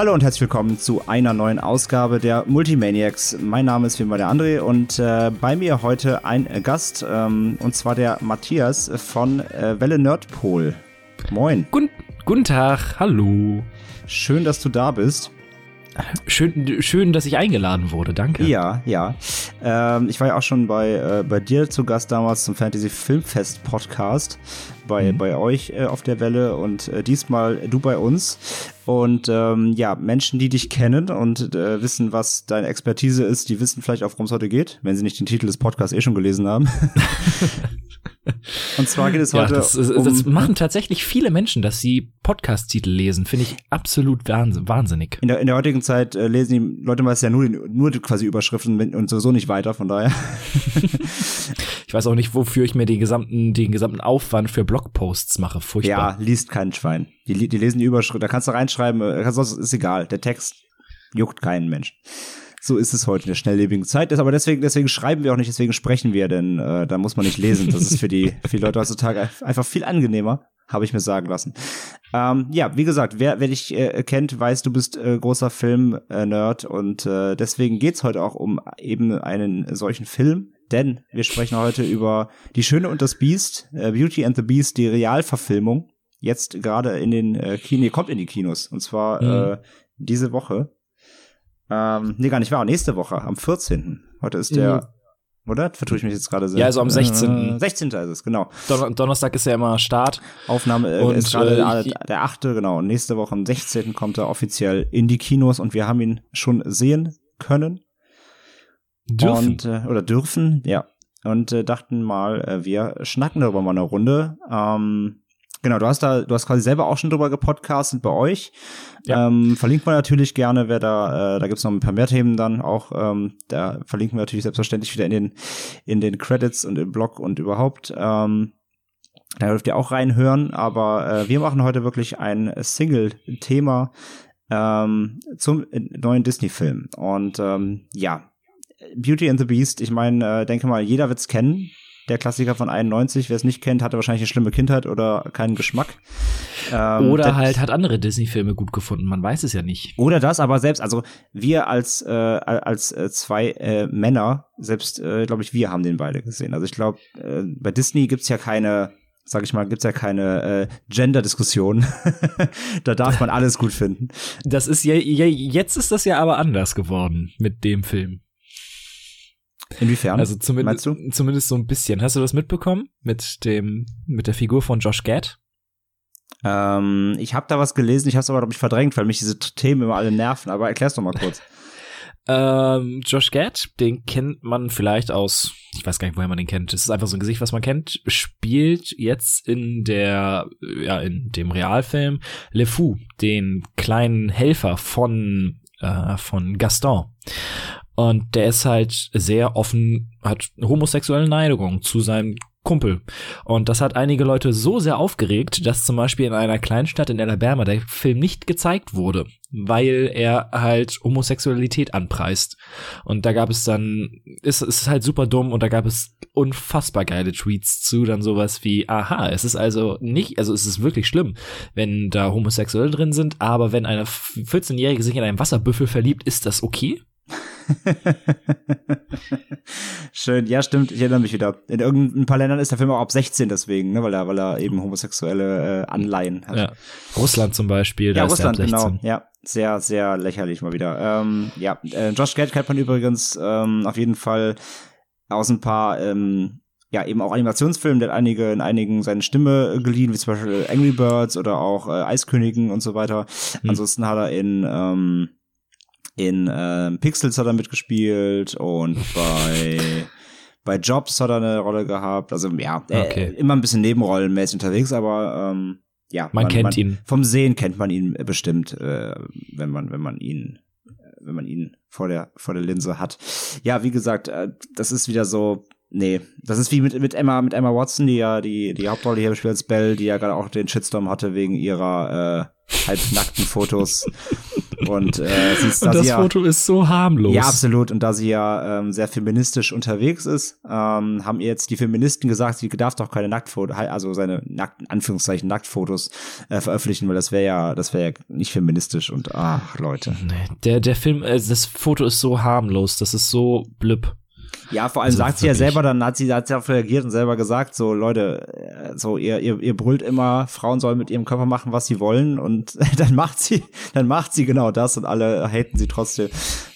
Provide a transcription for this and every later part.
Hallo und herzlich willkommen zu einer neuen Ausgabe der Multimaniacs. Mein Name ist wie immer der André und äh, bei mir heute ein Gast, ähm, und zwar der Matthias von äh, Welle Nerdpol. Moin. Guten, guten Tag, hallo. Schön, dass du da bist. Schön, schön, dass ich eingeladen wurde, danke. Ja, ja. Ähm, ich war ja auch schon bei, äh, bei dir zu Gast damals zum Fantasy Filmfest Podcast bei, mhm. bei euch äh, auf der Welle und äh, diesmal du bei uns. Und ähm, ja, Menschen, die dich kennen und äh, wissen, was deine Expertise ist, die wissen vielleicht auch, worum es heute geht, wenn sie nicht den Titel des Podcasts eh schon gelesen haben. Und zwar geht es heute. Ja, das, um, das machen tatsächlich viele Menschen, dass sie Podcast-Titel lesen. Finde ich absolut wahnsinnig. In der, in der heutigen Zeit äh, lesen die Leute meist ja nur, nur quasi Überschriften und sowieso nicht weiter, von daher. ich weiß auch nicht, wofür ich mir den gesamten, den gesamten Aufwand für Blogposts mache. Furchtbar. Ja, liest kein Schwein. Die, die lesen die Überschrift. Da kannst du reinschreiben, äh, sonst ist egal. Der Text juckt keinen Menschen. So ist es heute in der schnelllebigen Zeit. Aber deswegen, deswegen schreiben wir auch nicht, deswegen sprechen wir, denn äh, da muss man nicht lesen. Das ist für die, für die Leute heutzutage einfach viel angenehmer, habe ich mir sagen lassen. Ähm, ja, wie gesagt, wer, wer dich äh, kennt, weiß, du bist äh, großer Film-Nerd und äh, deswegen geht's heute auch um eben einen solchen Film. Denn wir sprechen heute über Die Schöne und das Biest, äh, Beauty and the Beast, die Realverfilmung. Jetzt gerade in den äh, Kinos, kommt in die Kinos. Und zwar mhm. äh, diese Woche. Ähm, nee, gar nicht wahr. Nächste Woche, am 14. Heute ist der, mhm. oder? Vertue ich mich jetzt gerade sehr. Ja, also am 16. Äh, 16. ist es, genau. Don Donnerstag ist ja immer Start. Aufnahme äh, und, ist gerade äh, der, der 8. Genau. Und nächste Woche am 16. kommt er offiziell in die Kinos und wir haben ihn schon sehen können. Dürfen. Und, äh, oder dürfen, ja. Und äh, dachten mal, äh, wir schnacken darüber mal eine Runde. Ähm, Genau, du hast da, du hast quasi selber auch schon drüber gepodcastet bei euch. Ja. Ähm, verlinkt man natürlich gerne, wer da, äh, da gibt's noch ein paar mehr Themen dann auch. Ähm, da verlinken wir natürlich selbstverständlich wieder in den, in den Credits und im Blog und überhaupt. Ähm, da dürft ihr auch reinhören, aber äh, wir machen heute wirklich ein Single-Thema ähm, zum neuen Disney-Film. Und ähm, ja, Beauty and the Beast, ich meine, äh, denke mal, jeder wird's kennen der Klassiker von 91. Wer es nicht kennt, hatte wahrscheinlich eine schlimme Kindheit oder keinen Geschmack. Ähm, oder halt hat andere Disney-Filme gut gefunden, man weiß es ja nicht. Oder das, aber selbst, also wir als, äh, als äh, zwei äh, Männer, selbst, äh, glaube ich, wir haben den beide gesehen. Also ich glaube, äh, bei Disney gibt's ja keine sag ich mal, gibt's ja keine äh, Gender-Diskussion. da darf man alles gut finden. Das ist ja, ja, jetzt ist das ja aber anders geworden mit dem Film. Inwiefern? Also zumindest, zumindest so ein bisschen. Hast du das mitbekommen mit dem mit der Figur von Josh Gad? Ähm, ich habe da was gelesen, ich habe es aber glaube ich verdrängt, weil mich diese Themen immer alle nerven. Aber erklär's doch mal kurz. ähm, Josh Gad, den kennt man vielleicht aus, ich weiß gar nicht, woher man den kennt. Das ist einfach so ein Gesicht, was man kennt. Spielt jetzt in der, ja, in dem Realfilm Le Fou, den kleinen Helfer von äh, von Gaston. Und der ist halt sehr offen, hat homosexuelle Neigung zu seinem Kumpel. Und das hat einige Leute so sehr aufgeregt, dass zum Beispiel in einer Kleinstadt in Alabama der Film nicht gezeigt wurde, weil er halt Homosexualität anpreist. Und da gab es dann, ist, ist halt super dumm und da gab es unfassbar geile Tweets zu, dann sowas wie, aha, es ist also nicht, also es ist wirklich schlimm, wenn da Homosexuelle drin sind, aber wenn eine 14-Jährige sich in einen Wasserbüffel verliebt, ist das okay? Schön, ja, stimmt, ich erinnere mich wieder. In irgendein paar Ländern ist der Film auch ab 16 deswegen, ne, weil er, weil er eben homosexuelle äh, Anleihen hat. Ja. Russland zum Beispiel, da ja, Russland, ist genau, ja. Sehr, sehr lächerlich mal wieder. Ähm, ja, äh, Josh Gad kennt man übrigens ähm, auf jeden Fall aus ein paar ähm, ja, eben auch Animationsfilmen, der hat einige, in einigen seine Stimme geliehen, wie zum Beispiel Angry Birds oder auch äh, Eiskönigen und so weiter. Hm. Ansonsten hat er in ähm, in ähm, Pixels hat er mitgespielt und bei bei Jobs hat er eine Rolle gehabt. Also ja, okay. äh, immer ein bisschen nebenrollenmäßig unterwegs, aber ähm, ja, man, man kennt man, ihn. Vom Sehen kennt man ihn bestimmt, äh, wenn man wenn man ihn wenn man ihn vor der vor der Linse hat. Ja, wie gesagt, äh, das ist wieder so Nee, das ist wie mit, mit Emma, mit Emma Watson, die ja die, die Hauptrolle hier spielt als Belle, die ja gerade auch den Shitstorm hatte wegen ihrer äh, halbnackten Fotos. Und äh, sie ist, Und da das sie ja, Foto ist so harmlos. ja, absolut. Und da sie ja ähm, sehr feministisch unterwegs ist, ähm, haben ihr jetzt die Feministen gesagt, sie darf doch keine Nacktfotos, also seine nackten, Anführungszeichen Nacktfotos äh, veröffentlichen, weil das wäre ja, das wäre ja nicht feministisch und ach, Leute. Nee, der, der Film, äh, das Foto ist so harmlos, das ist so blüpp. Ja, vor allem Also sagt sie ja selber, dann hat sie, hat sie auch reagiert und selber gesagt, so Leute, äh, so ihr, ihr, ihr brüllt immer, Frauen sollen mit ihrem Körper machen, was sie wollen und dann macht sie, dann macht sie genau das und alle haten sie trotzdem.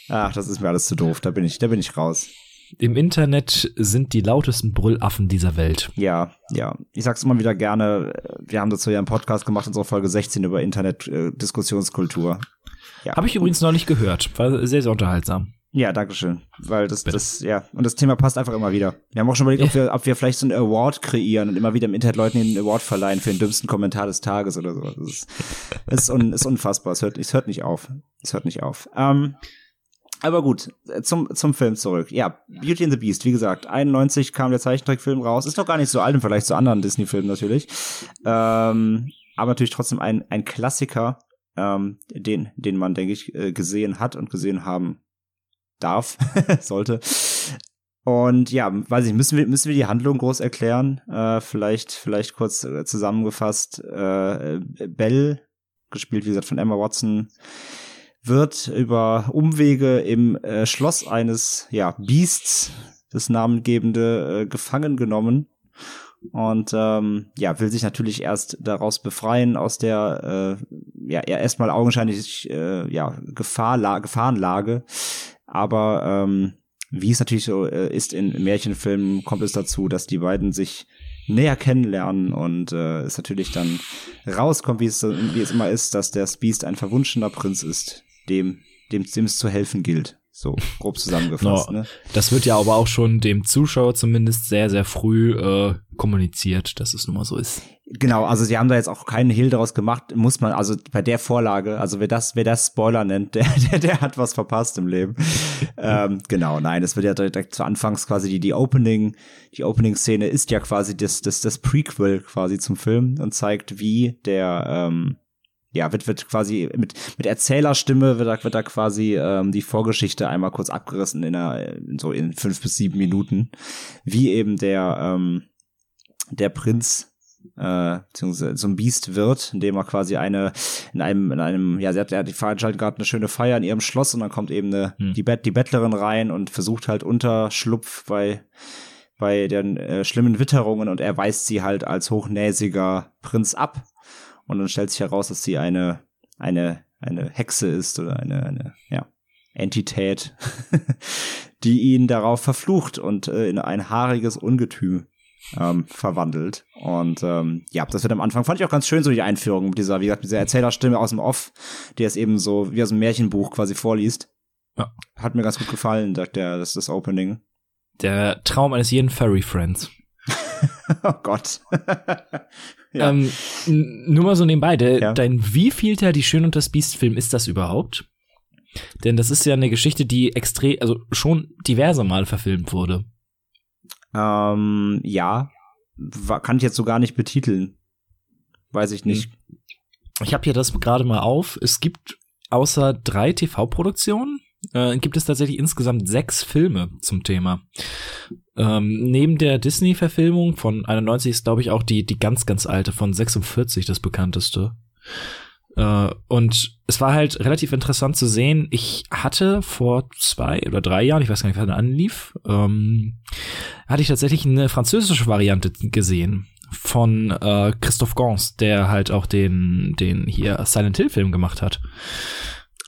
Ach, das ist mir alles zu doof, da bin ich, da bin ich raus. Im Internet sind die lautesten Brüllaffen dieser Welt. Ja, ja. Ich sag's immer wieder gerne, wir haben dazu ja einen Podcast gemacht, unsere Folge 16 über Internet-Diskussionskultur. Ja. Habe ich übrigens noch nicht gehört. War sehr, sehr unterhaltsam. Ja, Dankeschön. Weil das, das, ja, und das Thema passt einfach immer wieder. Wir haben auch schon überlegt, ob wir, ob wir vielleicht so einen Award kreieren und immer wieder im Internet Leuten den Award verleihen für den dümmsten Kommentar des Tages oder so. Das ist, das ist, un, ist unfassbar. Es hört, es hört nicht auf. Es hört nicht auf. Ähm, aber gut, zum, zum Film zurück. Ja, Beauty and the Beast, wie gesagt, 91 kam der Zeichentrickfilm raus. Ist doch gar nicht so alt im Vergleich zu anderen Disney-Filmen natürlich. Ähm, aber natürlich trotzdem ein, ein Klassiker, ähm, den, den man, denke ich, äh, gesehen hat und gesehen haben darf, sollte. Und ja, weiß ich, müssen wir, müssen wir die Handlung groß erklären? Äh, vielleicht, vielleicht kurz äh, zusammengefasst. Äh, Belle, gespielt wie gesagt von Emma Watson, wird über Umwege im äh, Schloss eines ja, Beasts, das namengebende, äh, gefangen genommen. Und ähm, ja, will sich natürlich erst daraus befreien aus der äh, ja erstmal augenscheinlich äh, ja Gefahrla Gefahrenlage. Aber ähm, wie es natürlich so äh, ist in Märchenfilmen, kommt es dazu, dass die beiden sich näher kennenlernen und äh, es natürlich dann rauskommt, wie es, wie es immer ist, dass der Beast ein verwunschener Prinz ist, dem, dem, dem es zu helfen gilt. So, grob zusammengefasst. No, ne? Das wird ja aber auch schon dem Zuschauer zumindest sehr, sehr früh äh, kommuniziert, dass es nun mal so ist. Genau, also sie haben da jetzt auch keinen Hehl daraus gemacht, muss man, also bei der Vorlage, also wer das, wer das Spoiler nennt, der, der, der hat was verpasst im Leben. ähm, genau, nein, es wird ja direkt zu Anfangs quasi die, die Opening, die Opening-Szene ist ja quasi das, das, das Prequel quasi zum Film und zeigt, wie der, ähm, ja, wird, wird quasi mit, mit Erzählerstimme wird da, wird da quasi ähm, die Vorgeschichte einmal kurz abgerissen in einer, so in fünf bis sieben Minuten, wie eben der, ähm, der Prinz äh, beziehungsweise so ein Biest wird, indem er quasi eine in einem in einem ja sie hat ja die veranstalten gerade eine schöne Feier in ihrem Schloss und dann kommt eben eine Hm. die Bett die Bettlerin rein und versucht halt Unterschlupf bei bei den äh, schlimmen Witterungen und er weist sie halt als hochnäsiger Prinz ab und dann stellt sich heraus, dass sie eine eine eine Hexe ist oder eine eine ja Entität, die ihn darauf verflucht und äh, in ein haariges Ungetüm ähm, verwandelt. Und ähm, ja, das wird am Anfang, fand ich auch ganz schön, so die Einführung mit dieser, wie gesagt, dieser Erzählerstimme aus dem Off, die es eben so wie aus einem Märchenbuch quasi vorliest. Ja. Hat mir ganz gut gefallen, sagt der, das das Opening. Der Traum eines jeden Furry Friends. oh Gott. ja. Ähm, nur mal so nebenbei, der, Ja. dein wievielter Die Schön und das Biest Film ist das überhaupt? Denn das ist ja eine Geschichte, die extrem, also schon diverse Mal verfilmt wurde. ähm, ja, kann ich jetzt so gar nicht betiteln. Weiß ich nicht. Ich habe hier das gerade mal auf. Es gibt außer drei TV-Produktionen äh, gibt es tatsächlich insgesamt sechs Filme zum Thema. Ähm, neben der Disney-Verfilmung von 91 ist, glaube ich, auch die, die ganz, ganz alte von 46 das bekannteste. Äh, und es war halt relativ interessant zu sehen. Ich hatte vor zwei oder drei Jahren, ich weiß gar nicht, wann er anlief, ähm, hatte ich tatsächlich eine französische Variante gesehen von äh, Christophe Gans, der halt auch den, den hier Silent Hill Film gemacht hat.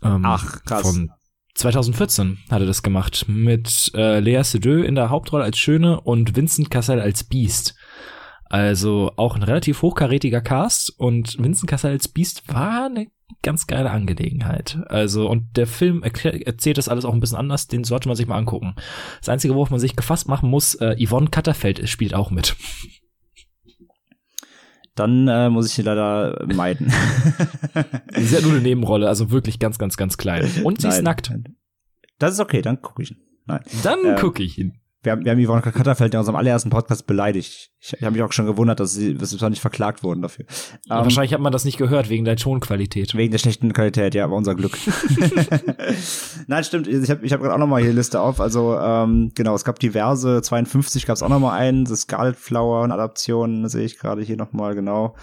Ähm, Ach, krass. Von 2014 hat er das gemacht mit äh, Lea Seydoux in der Hauptrolle als Schöne und Vincent Cassel als Beast. Also auch ein relativ hochkarätiger Cast und Vincent Cassel als Beast war eine ganz geile Angelegenheit. Also und der Film erzählt das alles auch ein bisschen anders, den sollte man sich mal angucken. Das einzige, worauf man sich gefasst machen muss, äh, Yvonne Katterfeld spielt auch mit. Dann äh, muss ich sie leider meiden. Sie ist ja nur eine Nebenrolle, also wirklich ganz, ganz, ganz klein. Und sie ist Nein. nackt. Das ist okay, dann gucke ich. Nein. Dann Ähm, gucke ich ihn. Wir haben, wir haben Yvonne Katterfeld in unserem allerersten Podcast beleidigt. Ich, ich habe mich auch schon gewundert, dass sie, dass sie nicht verklagt wurden dafür. Ja, um, wahrscheinlich hat man das nicht gehört wegen der Tonqualität. Wegen der schlechten Qualität, ja, aber unser Glück. Nein, stimmt. Ich habe ich hab gerade auch noch mal hier Liste auf. Also ähm, genau, es gab diverse. 52 gab es auch noch mal einen. The Scarlet Flower und Adaptionen sehe ich gerade hier noch mal genau.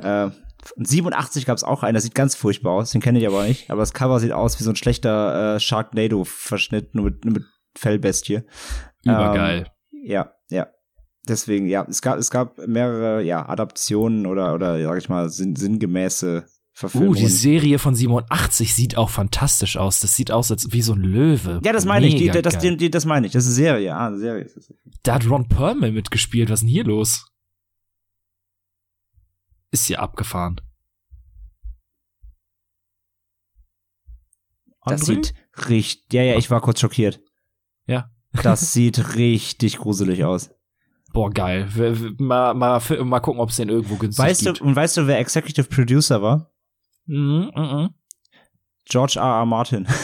Äh, 87 gab es auch einen, der sieht ganz furchtbar aus, den kenne ich aber nicht. Aber das Cover sieht aus wie so ein schlechter äh, Sharknado-Verschnitt, nur mit, nur mit Fellbestie. Übergeil. Ähm, ja, ja. Deswegen, ja, es gab, es gab mehrere, ja, Adaptionen oder, oder, sag ich mal, sinn, sinngemäße Verfilmungen. Uh, die Serie von 87 sieht auch fantastisch aus. Das sieht aus als wie so ein Löwe. Ja, das meine ich. Die, das, die, die, das meine ich. Das ist eine Serie. Ah, eine Serie ist das. Da hat Ron Perlman mitgespielt. Was ist denn hier los? Ist hier abgefahren. Das André? sieht richtig. Ja, ja, ich war kurz schockiert. Ja. Das sieht richtig gruselig aus. Boah, geil. Mal, mal, mal gucken, ob es den irgendwo günstig weißt gibt. Du, und weißt du, wer Executive Producer war? Mhm, mhm. George R. R. Martin.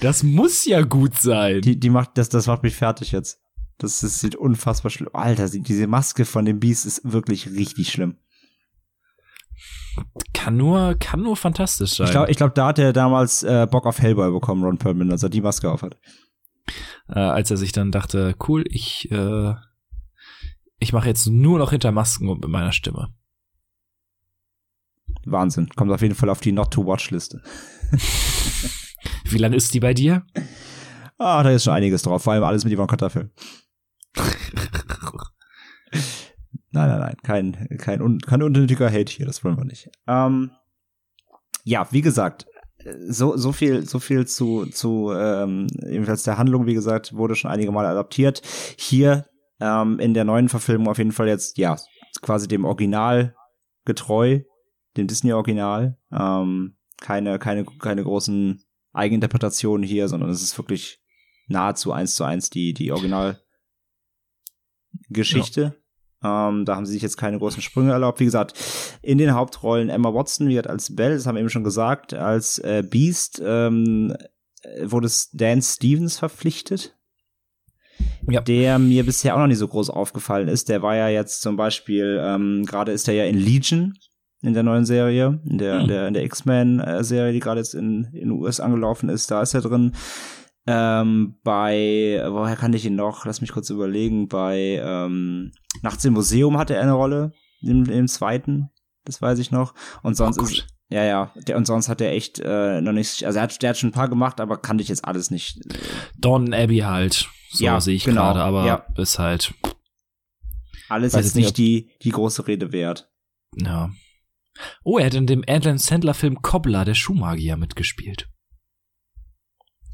das muss ja gut sein. Die, die macht, das, das macht mich fertig jetzt. Das, das sieht unfassbar schlimm. Alter, diese Maske von dem Beast ist wirklich richtig schlimm. Kann nur, kann nur fantastisch sein. Ich glaube, ich glaub, da hat er damals äh, Bock auf Hellboy bekommen, Ron Perlman, als er die Maske aufhat. Äh, als er sich dann dachte, cool, ich, äh, ich mache jetzt nur noch hinter Masken und mit meiner Stimme. Wahnsinn. Kommt auf jeden Fall auf die Not-to-Watch-Liste. Wie lange ist die bei dir? Ah, da ist schon einiges drauf, vor allem alles mit Yvonne Katterfilm. Nein, nein, nein, kein, kein, kein unnötiger Hate hier, das wollen wir nicht. Ähm, ja, wie gesagt, so, so viel, so viel zu, zu ähm, jedenfalls der Handlung, wie gesagt, wurde schon einige Mal adaptiert. Hier ähm, in der neuen Verfilmung auf jeden Fall jetzt, ja, quasi dem Original getreu, dem Disney-Original. Ähm, keine, keine, keine großen Eigeninterpretationen hier, sondern es ist wirklich nahezu eins zu eins die, die Originalgeschichte. Ähm, da haben sie sich jetzt keine großen Sprünge erlaubt. Wie gesagt, in den Hauptrollen Emma Watson wird als Belle, das haben wir eben schon gesagt, als äh, Beast ähm, wurde Dan Stevens verpflichtet. Ja. Der mir bisher auch noch nicht so groß aufgefallen ist. Der war ja jetzt zum Beispiel, ähm, gerade ist er ja in Legion, in der neuen Serie, in der, hm. der, in der X-Men-Serie, die gerade jetzt in, in US angelaufen ist, da ist er drin. Ähm, bei, woher kann ich ihn noch? Lass mich kurz überlegen. Bei ähm, Nachts im Museum hatte er eine Rolle, im, im zweiten, das weiß ich noch. Und sonst oh ist, ja, ja, der, und sonst hat er echt äh, noch nicht, also er hat, der hat schon ein paar gemacht, aber kannte ich jetzt alles nicht. Don Abbey halt, so ja, sehe ich genau, gerade, aber ja. ist halt. Alles jetzt nicht, nicht die, die große Rede wert. Ja. Oh, er hat in dem Adam Sandler-Film Cobbler, der Schuhmagier, mitgespielt.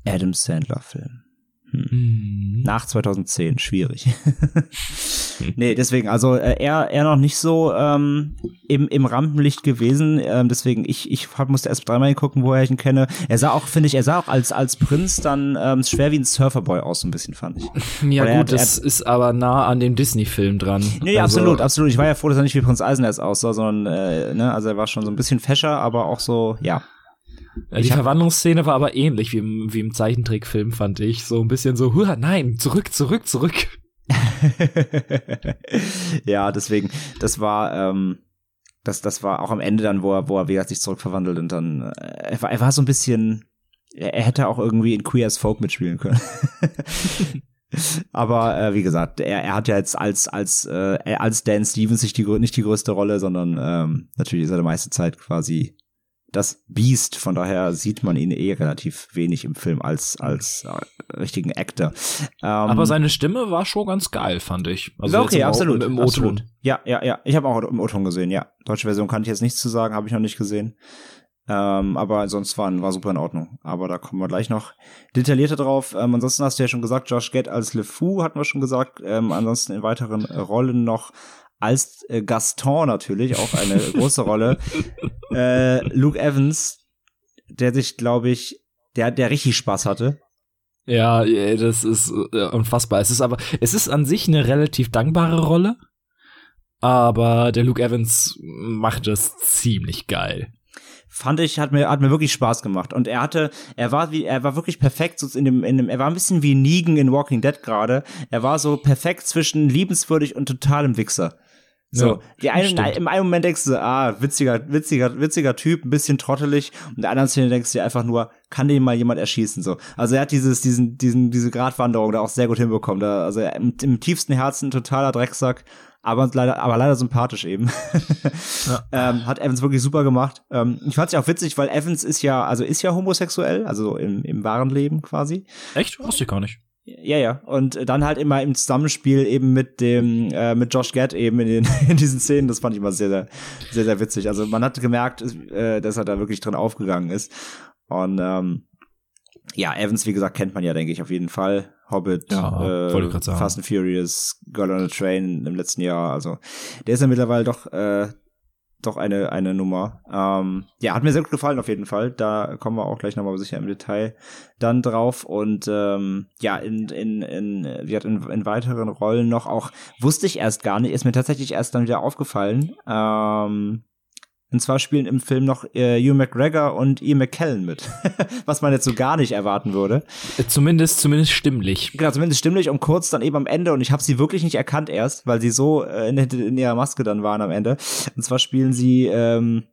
Adam Sandler-Film. Hm. Mhm. Nach 2010, schwierig. nee, deswegen, also äh, er, er noch nicht so ähm, im, im Rampenlicht gewesen. Ähm, deswegen, ich, ich hab, musste erst dreimal gucken, woher ich ihn kenne. Er sah auch, finde ich, er sah auch als, als Prinz dann ähm, schwer wie ein Surferboy aus, so ein bisschen, fand ich. Ja, Oder gut, hat, das ist aber nah an dem Disney-Film dran. Nee, also, absolut, absolut. Ich war ja froh, dass er nicht wie Prinz Eisenherz aussah, sondern, äh, ne, also er war schon so ein bisschen fescher, aber auch so, ja, die Verwandlungsszene war aber ähnlich wie im, wie im Zeichentrickfilm, fand ich. So ein bisschen so, Hua, nein, zurück, zurück, zurück. ja, deswegen, das war, ähm, das, das war auch am Ende dann, wo er, wo er, sich zurückverwandelt und dann, äh, er, war, er war so ein bisschen, er, er hätte auch irgendwie in Queer as Folk mitspielen können. Aber äh, wie gesagt, er, er hat ja jetzt als als äh, als Dan Stevens nicht die nicht die größte Rolle, sondern ähm, natürlich ist er die meiste Zeit quasi das Beast. Von daher sieht man ihn eh relativ wenig im Film als, als äh, richtigen Actor. Ähm, Aber seine Stimme war schon ganz geil, fand ich. Also okay, absolut. Im, im absolut. Ja, ja, ja. Ich habe auch im O-Ton gesehen, ja. Deutsche Version kann ich jetzt nichts zu sagen, habe ich noch nicht gesehen. Ähm, aber sonst war, war super in Ordnung. Aber da kommen wir gleich noch detaillierter drauf. Ähm, ansonsten hast du ja schon gesagt, Josh Gett als LeFou hatten wir schon gesagt. Ähm, ansonsten in weiteren Rollen noch als äh, Gaston natürlich, auch eine große Rolle. Äh, Luke Evans, der sich, glaube ich, der, der richtig Spaß hatte. Ja, das ist äh, unfassbar. Es ist aber, es ist an sich eine relativ dankbare Rolle, aber der Luke Evans macht das ziemlich geil. fand ich, hat mir, hat mir wirklich Spaß gemacht. Und er hatte, er war wie, er war wirklich perfekt so in dem, in dem, er war ein bisschen wie Negan in Walking Dead gerade. Er war so perfekt zwischen liebenswürdig und totalem Wichser. So, ja, die einen, im einen Moment denkst du, ah, witziger, witziger, witziger Typ, ein bisschen trottelig, und der anderen Szene denkst du dir einfach nur, kann den mal jemand erschießen, so. Also er hat dieses, diesen, diesen, diese Gratwanderung da auch sehr gut hinbekommen, da, also im, im tiefsten Herzen totaler Drecksack, aber leider, aber leider sympathisch eben. ja. ähm, hat Evans wirklich super gemacht. Ähm, ich fand's ja auch witzig, weil Evans ist ja, also ist ja homosexuell, also im, im wahren Leben quasi. Echt? Wusste ich gar nicht. Ja, ja. Und dann halt immer im Zusammenspiel eben mit dem, äh, mit Josh Gad eben in, den, in diesen Szenen. Das fand ich immer sehr, sehr, sehr, sehr witzig. Also man hat gemerkt, äh, dass er da wirklich drin aufgegangen ist. Und ähm, ja, Evans, wie gesagt, kennt man ja, denke ich, auf jeden Fall. Hobbit, ja, äh, Fast and Furious, Girl on a Train im letzten Jahr. Also der ist ja mittlerweile doch äh, doch eine, eine Nummer. Ähm, ja, hat mir sehr gut gefallen auf jeden Fall. Da kommen wir auch gleich nochmal sicher im Detail dann drauf. Und ähm, ja, in, in, in, wie hat in, in weiteren Rollen noch auch, wusste ich erst gar nicht, ist mir tatsächlich erst dann wieder aufgefallen. Ähm, und zwar spielen im Film noch äh, Hugh McGregor und Ian McKellen mit. Was man jetzt so gar nicht erwarten würde. Äh, zumindest, zumindest stimmlich. Genau, zumindest stimmlich und kurz dann eben am Ende. Und ich habe sie wirklich nicht erkannt erst, weil sie so äh, in, in ihrer Maske dann waren am Ende. Und zwar spielen sie, ähm,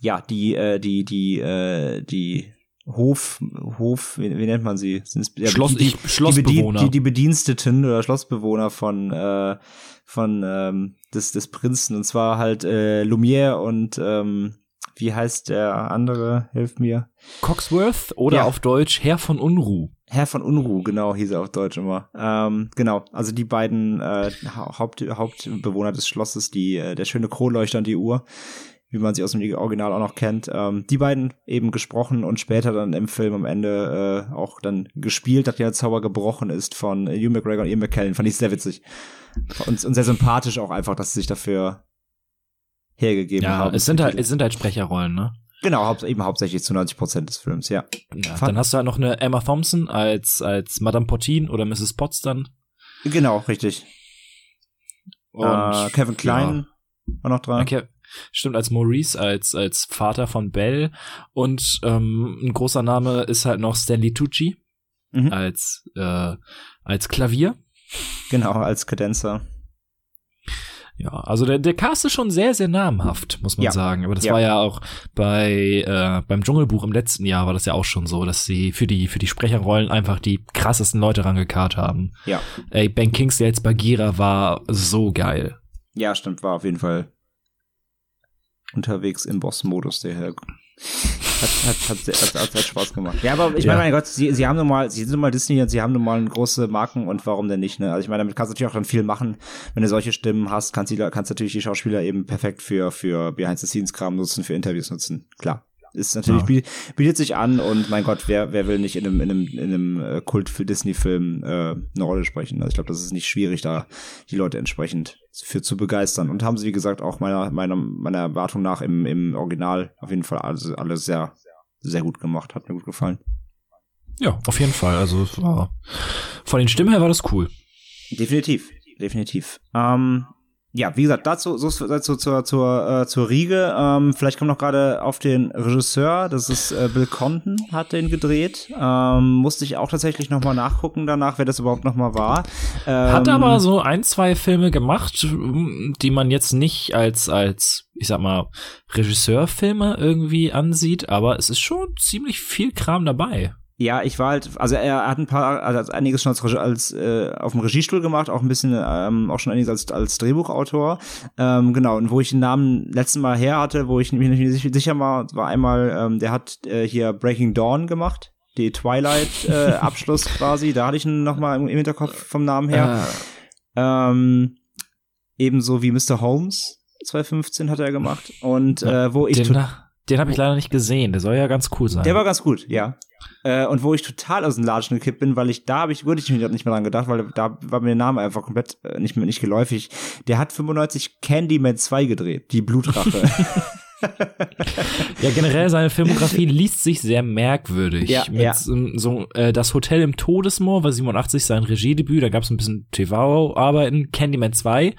ja, die, äh, die, die, äh, die Hof, Hof, wie, wie nennt man sie? Sind's, ja, Schloss, die, ich, Schlossbewohner. Die, die, die Bediensteten oder Schlossbewohner von, äh, von ähm, des, des Prinzen. Und zwar halt äh, Lumière und ähm, wie heißt der andere? Hilf mir. Coxworth oder ja. auf Deutsch Herr von Unruh. Herr von Unruh, genau, hieß er auf Deutsch immer. Ähm, genau, also die beiden äh, Haupt, Hauptbewohner des Schlosses, die äh, der schöne Kronleuchter und die Uhr, wie man sie aus dem Original auch noch kennt. Ähm, die beiden eben gesprochen und später dann im Film am Ende äh, auch dann gespielt, dass der Zauber gebrochen ist von Hugh McGregor und Ian McKellen. Fand ich sehr witzig. Und, und sehr sympathisch auch einfach, dass sie sich dafür hergegeben ja, haben. Es sind halt, es sind halt Sprecherrollen, ne? Genau, haupt, eben hauptsächlich zu 90 Prozent des Films, ja. ja dann hast du halt noch eine Emma Thompson als, als Madame Pottin oder Mrs. Potts dann. Genau, richtig. Und äh, Kevin Klein ja. war noch dran. Okay. Stimmt, als Maurice, als, als Vater von Belle. Und ähm, ein großer Name ist halt noch Stanley Tucci mhm. als, äh, als Klavier. Genau, als Kadenzer. Ja, also der, der Cast ist schon sehr, sehr namhaft, muss man ja. sagen. Aber das ja. war ja auch bei äh, beim Dschungelbuch im letzten Jahr war das ja auch schon so, dass sie für die für die Sprecherrollen einfach die krassesten Leute rangekarrt haben. Ja. Ey, Ben Kingsley als Bagheera war so geil. Ja, stimmt, war auf jeden Fall unterwegs im Boss-Modus, der Herr hat, hat, hat, hat, hat, hat Spaß gemacht. Ja, aber ich meine, ja. mein Gott, sie, sie haben nun mal, sie sind nun mal Disney und sie haben nun mal große Marken und warum denn nicht, ne? Also ich meine, damit kannst du natürlich auch dann viel machen. Wenn du solche Stimmen hast, kannst du kannst natürlich die Schauspieler eben perfekt für, für Behind-the-Scenes-Kram nutzen, für Interviews nutzen. Klar ist natürlich ja. bietet sich an und mein Gott, wer wer will nicht in einem in einem in einem äh, Kult für Disney Film äh, eine Rolle sprechen? Also ich glaube, das ist nicht schwierig, da die Leute entsprechend für zu begeistern und haben sie wie gesagt auch meiner meiner meiner Erwartung nach im im Original auf jeden Fall alles alles sehr sehr gut gemacht, hat mir gut gefallen. Ja, auf jeden Fall. Also war, von den Stimmen her war das cool. Definitiv, definitiv. Ähm, ja, wie gesagt, dazu so, dazu zur zur äh, zur Riege. Ähm, vielleicht kommt noch gerade auf den Regisseur. Das ist äh, Bill Condon, hat den gedreht. Ähm, musste ich auch tatsächlich noch mal nachgucken danach, wer das überhaupt noch mal war. Ähm, hat aber so ein zwei Filme gemacht, die man jetzt nicht als als ich sag mal Regisseurfilme irgendwie ansieht, aber es ist schon ziemlich viel Kram dabei. Ja, ich war halt, also er hat ein paar, also einiges schon als, als äh, auf dem Regiestuhl gemacht, auch ein bisschen, ähm, auch schon einiges als, als Drehbuchautor. Ähm, genau, und wo ich den Namen letzten Mal her hatte, wo ich mich nicht sicher war, war einmal, ähm, der hat äh, hier Breaking Dawn gemacht, die Twilight-Abschluss äh, quasi, da hatte ich ihn noch mal im, Hinterkopf vom Namen her. Ah. Ähm, ebenso wie Mr. Holmes 2015 hat er gemacht und äh, wo ich den, den habe ich leider nicht gesehen. Der soll ja ganz cool sein. Der war ganz gut, ja. Äh, und wo ich total aus dem Latschen gekippt bin, weil ich da habe ich würde ich mir nicht mehr dran gedacht, weil da war mir der Name einfach komplett äh, nicht mehr nicht geläufig. Der hat 95 Candyman 2 gedreht, die Blutrache. ja, generell seine Filmografie liest sich sehr merkwürdig. Ja, Mit ja. So, äh, das Hotel im Todesmoor war 87 sein Regiedebüt, da gab es ein bisschen TV-Arbeiten, Candyman 2.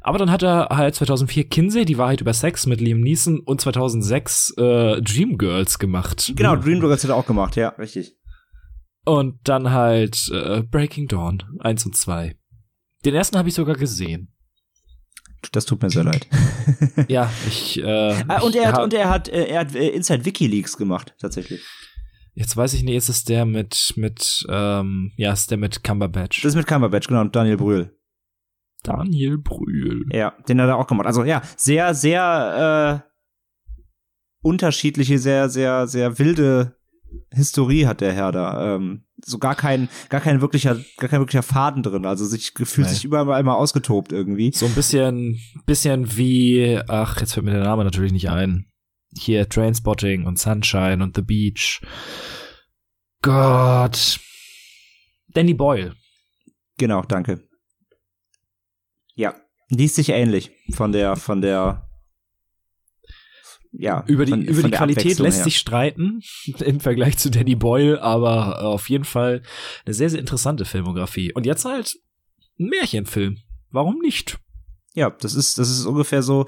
Aber dann hat er halt 2004 Kinsey, die Wahrheit über Sex mit Liam Neeson und 2006 äh, Dreamgirls gemacht. Genau, Dreamgirls hat er auch gemacht, ja, richtig. Und dann halt äh, Breaking Dawn 1 und 2. Den ersten habe ich sogar gesehen. Das tut mir sehr leid. Ja, ich. Äh, Ah, und er hat, und er hat, äh, er hat äh, Inside WikiLeaks gemacht, tatsächlich. Jetzt weiß ich nicht, ist es der mit mit ähm, ja, ist der mit Cumberbatch. Das ist mit Cumberbatch, genau, und Daniel Brühl. Daniel Brühl. Ja, den hat er auch gemacht. Also ja, sehr, sehr äh, unterschiedliche, sehr, sehr, sehr wilde Historie hat der Herr da. Ähm, so gar kein, gar kein wirklicher, gar kein wirklicher Faden drin. Also sich gefühlt sich überall mal ausgetobt irgendwie. So ein bisschen bisschen wie ach, jetzt fällt mir der Name natürlich nicht ein. Hier Trainspotting und Sunshine und The Beach. Gott. Danny Boyle. Genau, danke. Ja, liest sich ähnlich von der, von der, ja, Über die, von, über von die Qualität lässt her. sich streiten im Vergleich zu Danny Boyle, aber äh, auf jeden Fall eine sehr, sehr interessante Filmografie. Und jetzt halt ein Märchenfilm. Warum nicht? Ja, das ist, das ist ungefähr so,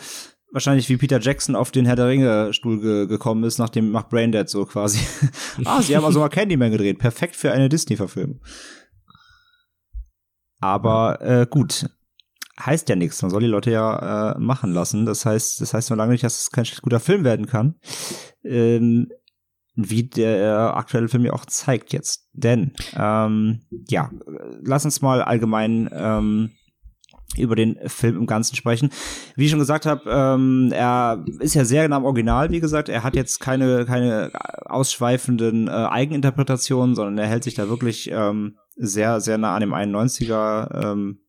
wahrscheinlich wie Peter Jackson auf den Herr der Ringe Stuhl ge gekommen ist, nachdem nach Braindead so quasi. ah, sie haben also mal Candyman gedreht. Perfekt für eine Disney-Verfilmung. Aber äh, gut. Heißt ja nichts. Man soll die Leute ja äh, machen lassen. Das heißt, das heißt noch lange nicht, dass es kein guter Film werden kann. Ähm, wie der aktuelle Film ja auch zeigt jetzt. Denn, ähm, ja, lass uns mal allgemein ähm, über den Film im Ganzen sprechen. Wie ich schon gesagt habe, ähm, er ist ja sehr nah am Original, wie gesagt. Er hat jetzt keine, keine ausschweifenden äh, Eigeninterpretationen, sondern er hält sich da wirklich ähm, sehr, sehr nah an dem 91er ähm,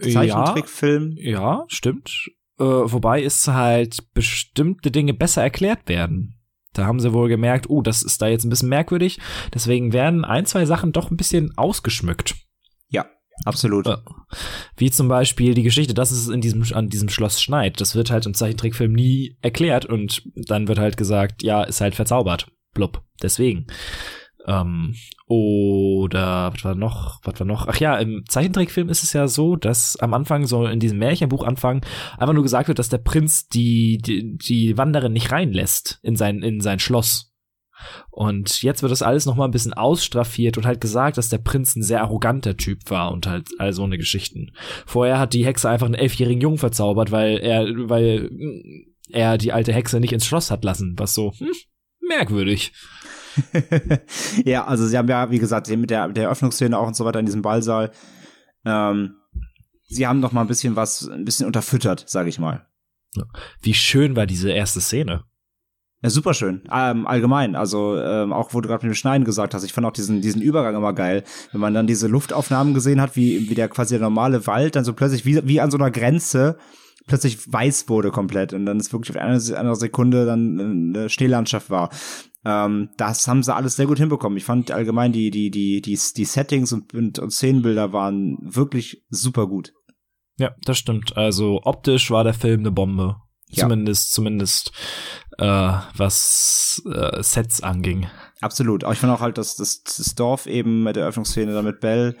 Zeichentrickfilm. Ja, stimmt. Äh, wobei es halt bestimmte Dinge besser erklärt werden. Da haben sie wohl gemerkt, oh, das ist da jetzt ein bisschen merkwürdig. Deswegen werden ein, zwei Sachen doch ein bisschen ausgeschmückt. Ja, absolut. Äh, Wie zum Beispiel die Geschichte, dass es in diesem, an diesem Schloss schneit. Das wird halt im Zeichentrickfilm nie erklärt und dann wird halt gesagt, ja, ist halt verzaubert. Blub. Deswegen. Ähm, oder was war noch? Was war noch? Ach ja, im Zeichentrickfilm ist es ja so, dass am Anfang so in diesem Märchenbuch Anfang einfach nur gesagt wird, dass der Prinz die die, die Wanderin nicht reinlässt in sein in sein Schloss. Und jetzt wird das alles noch mal ein bisschen ausstraffiert und halt gesagt, dass der Prinz ein sehr arroganter Typ war und halt all so eine Geschichten. Vorher hat die Hexe einfach einen elfjährigen Jungen verzaubert, weil er, weil er die alte Hexe nicht ins Schloss hat lassen, was so hm, merkwürdig. ja, also sie haben ja, wie gesagt, mit der, der Eröffnungsszene auch und so weiter in diesem Ballsaal, ähm, sie haben noch mal ein bisschen was, ein bisschen unterfüttert, sage ich mal. Wie schön war diese erste Szene. Ja, super schön. Ähm, allgemein, also ähm, auch wo du gerade mit dem Schneiden gesagt hast, ich fand auch diesen diesen Übergang immer geil, wenn man dann diese Luftaufnahmen gesehen hat, wie wie der quasi der normale Wald dann so plötzlich wie wie an so einer Grenze plötzlich weiß wurde komplett und dann ist wirklich auf eine, eine Sekunde dann eine Schneelandschaft war. Ähm, das haben sie alles sehr gut hinbekommen. Ich fand allgemein die die die die die Settings und, und, und Szenenbilder waren wirklich super gut. Ja, das stimmt. Also optisch war der Film eine Bombe. Ja. Zumindest, zumindest äh, was äh, Sets anging. Absolut. Aber ich fand auch halt, dass das, das Dorf eben mit der Eröffnungsszene dann mit Belle,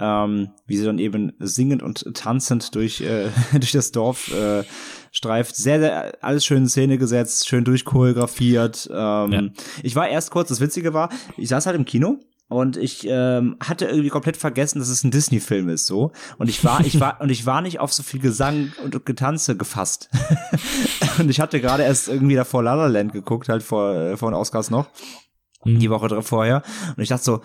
ähm, wie sie dann eben singend und tanzend durch, äh, durch das Dorf äh, streift. Sehr, sehr, alles schön in Szene gesetzt, schön durchchoreografiert. Ähm, Ja. Ich war erst kurz, das Witzige war, ich saß halt im Kino und ich ähm, hatte irgendwie komplett vergessen, dass es ein Disney-Film ist, so. Und ich war, ich war, und ich war nicht auf so viel Gesang und Getanze gefasst. und ich hatte gerade erst irgendwie davor La La Land geguckt, halt vor, äh, vor den Oscars noch Mhm. die Woche vorher. Und ich dachte so,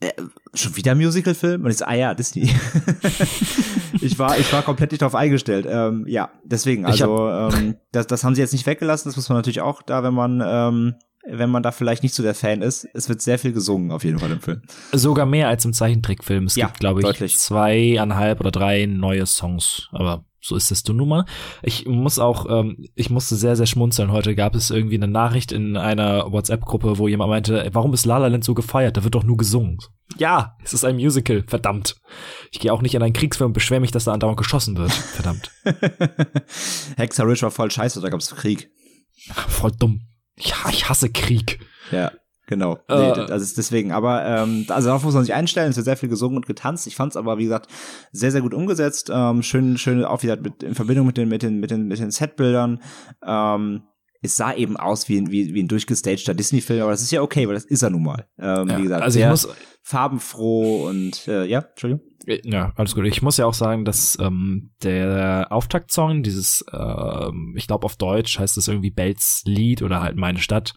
äh, schon wieder Musical-Film? Und ich so, ah ja, Disney. ich war, ich war komplett nicht darauf eingestellt. Ähm, ja, deswegen, also ähm, das, das haben sie jetzt nicht weggelassen. Das muss man natürlich auch da, wenn man, ähm, wenn man da vielleicht nicht so der Fan ist. Es wird sehr viel gesungen, auf jeden Fall im Film. Sogar mehr als im Zeichentrickfilm. Es Ja, gibt, glaube ich, deutlich. zweieinhalb oder drei neue Songs. Aber so ist es du nun mal. Ich muss auch, ähm, ich musste sehr, sehr schmunzeln. Heute gab es irgendwie eine Nachricht in einer WhatsApp-Gruppe, wo jemand meinte, warum ist La La Land so gefeiert? Da wird doch nur gesungen. Ja, es ist ein Musical, verdammt. Ich gehe auch nicht in einen Kriegsfilm und beschwere mich, dass da andauernd geschossen wird. Verdammt. Hexer Ridge war voll scheiße, da gab's Krieg. Voll dumm. Ja, ich hasse Krieg. Ja. Genau. Äh, nee, das ist deswegen. Aber ähm, also darauf muss man sich einstellen. Es wird sehr viel gesungen und getanzt. Ich fand es aber wie gesagt sehr sehr gut umgesetzt. Ähm, schön schön auch wieder mit, in Verbindung mit den mit den mit den mit den Setbildern. Ähm, es sah eben aus wie ein, wie, wie ein durchgestagter Disney-Film, aber das ist ja okay, weil das ist er nun mal. Ähm, Ja, wie gesagt, also ich sehr muss, farbenfroh und äh, ja, Entschuldigung. Ja, alles gut. Ich muss ja auch sagen, dass ähm, der Auftaktsong, dieses, ähm, ich glaube auf Deutsch heißt es irgendwie Bells Lied oder halt Meine Stadt.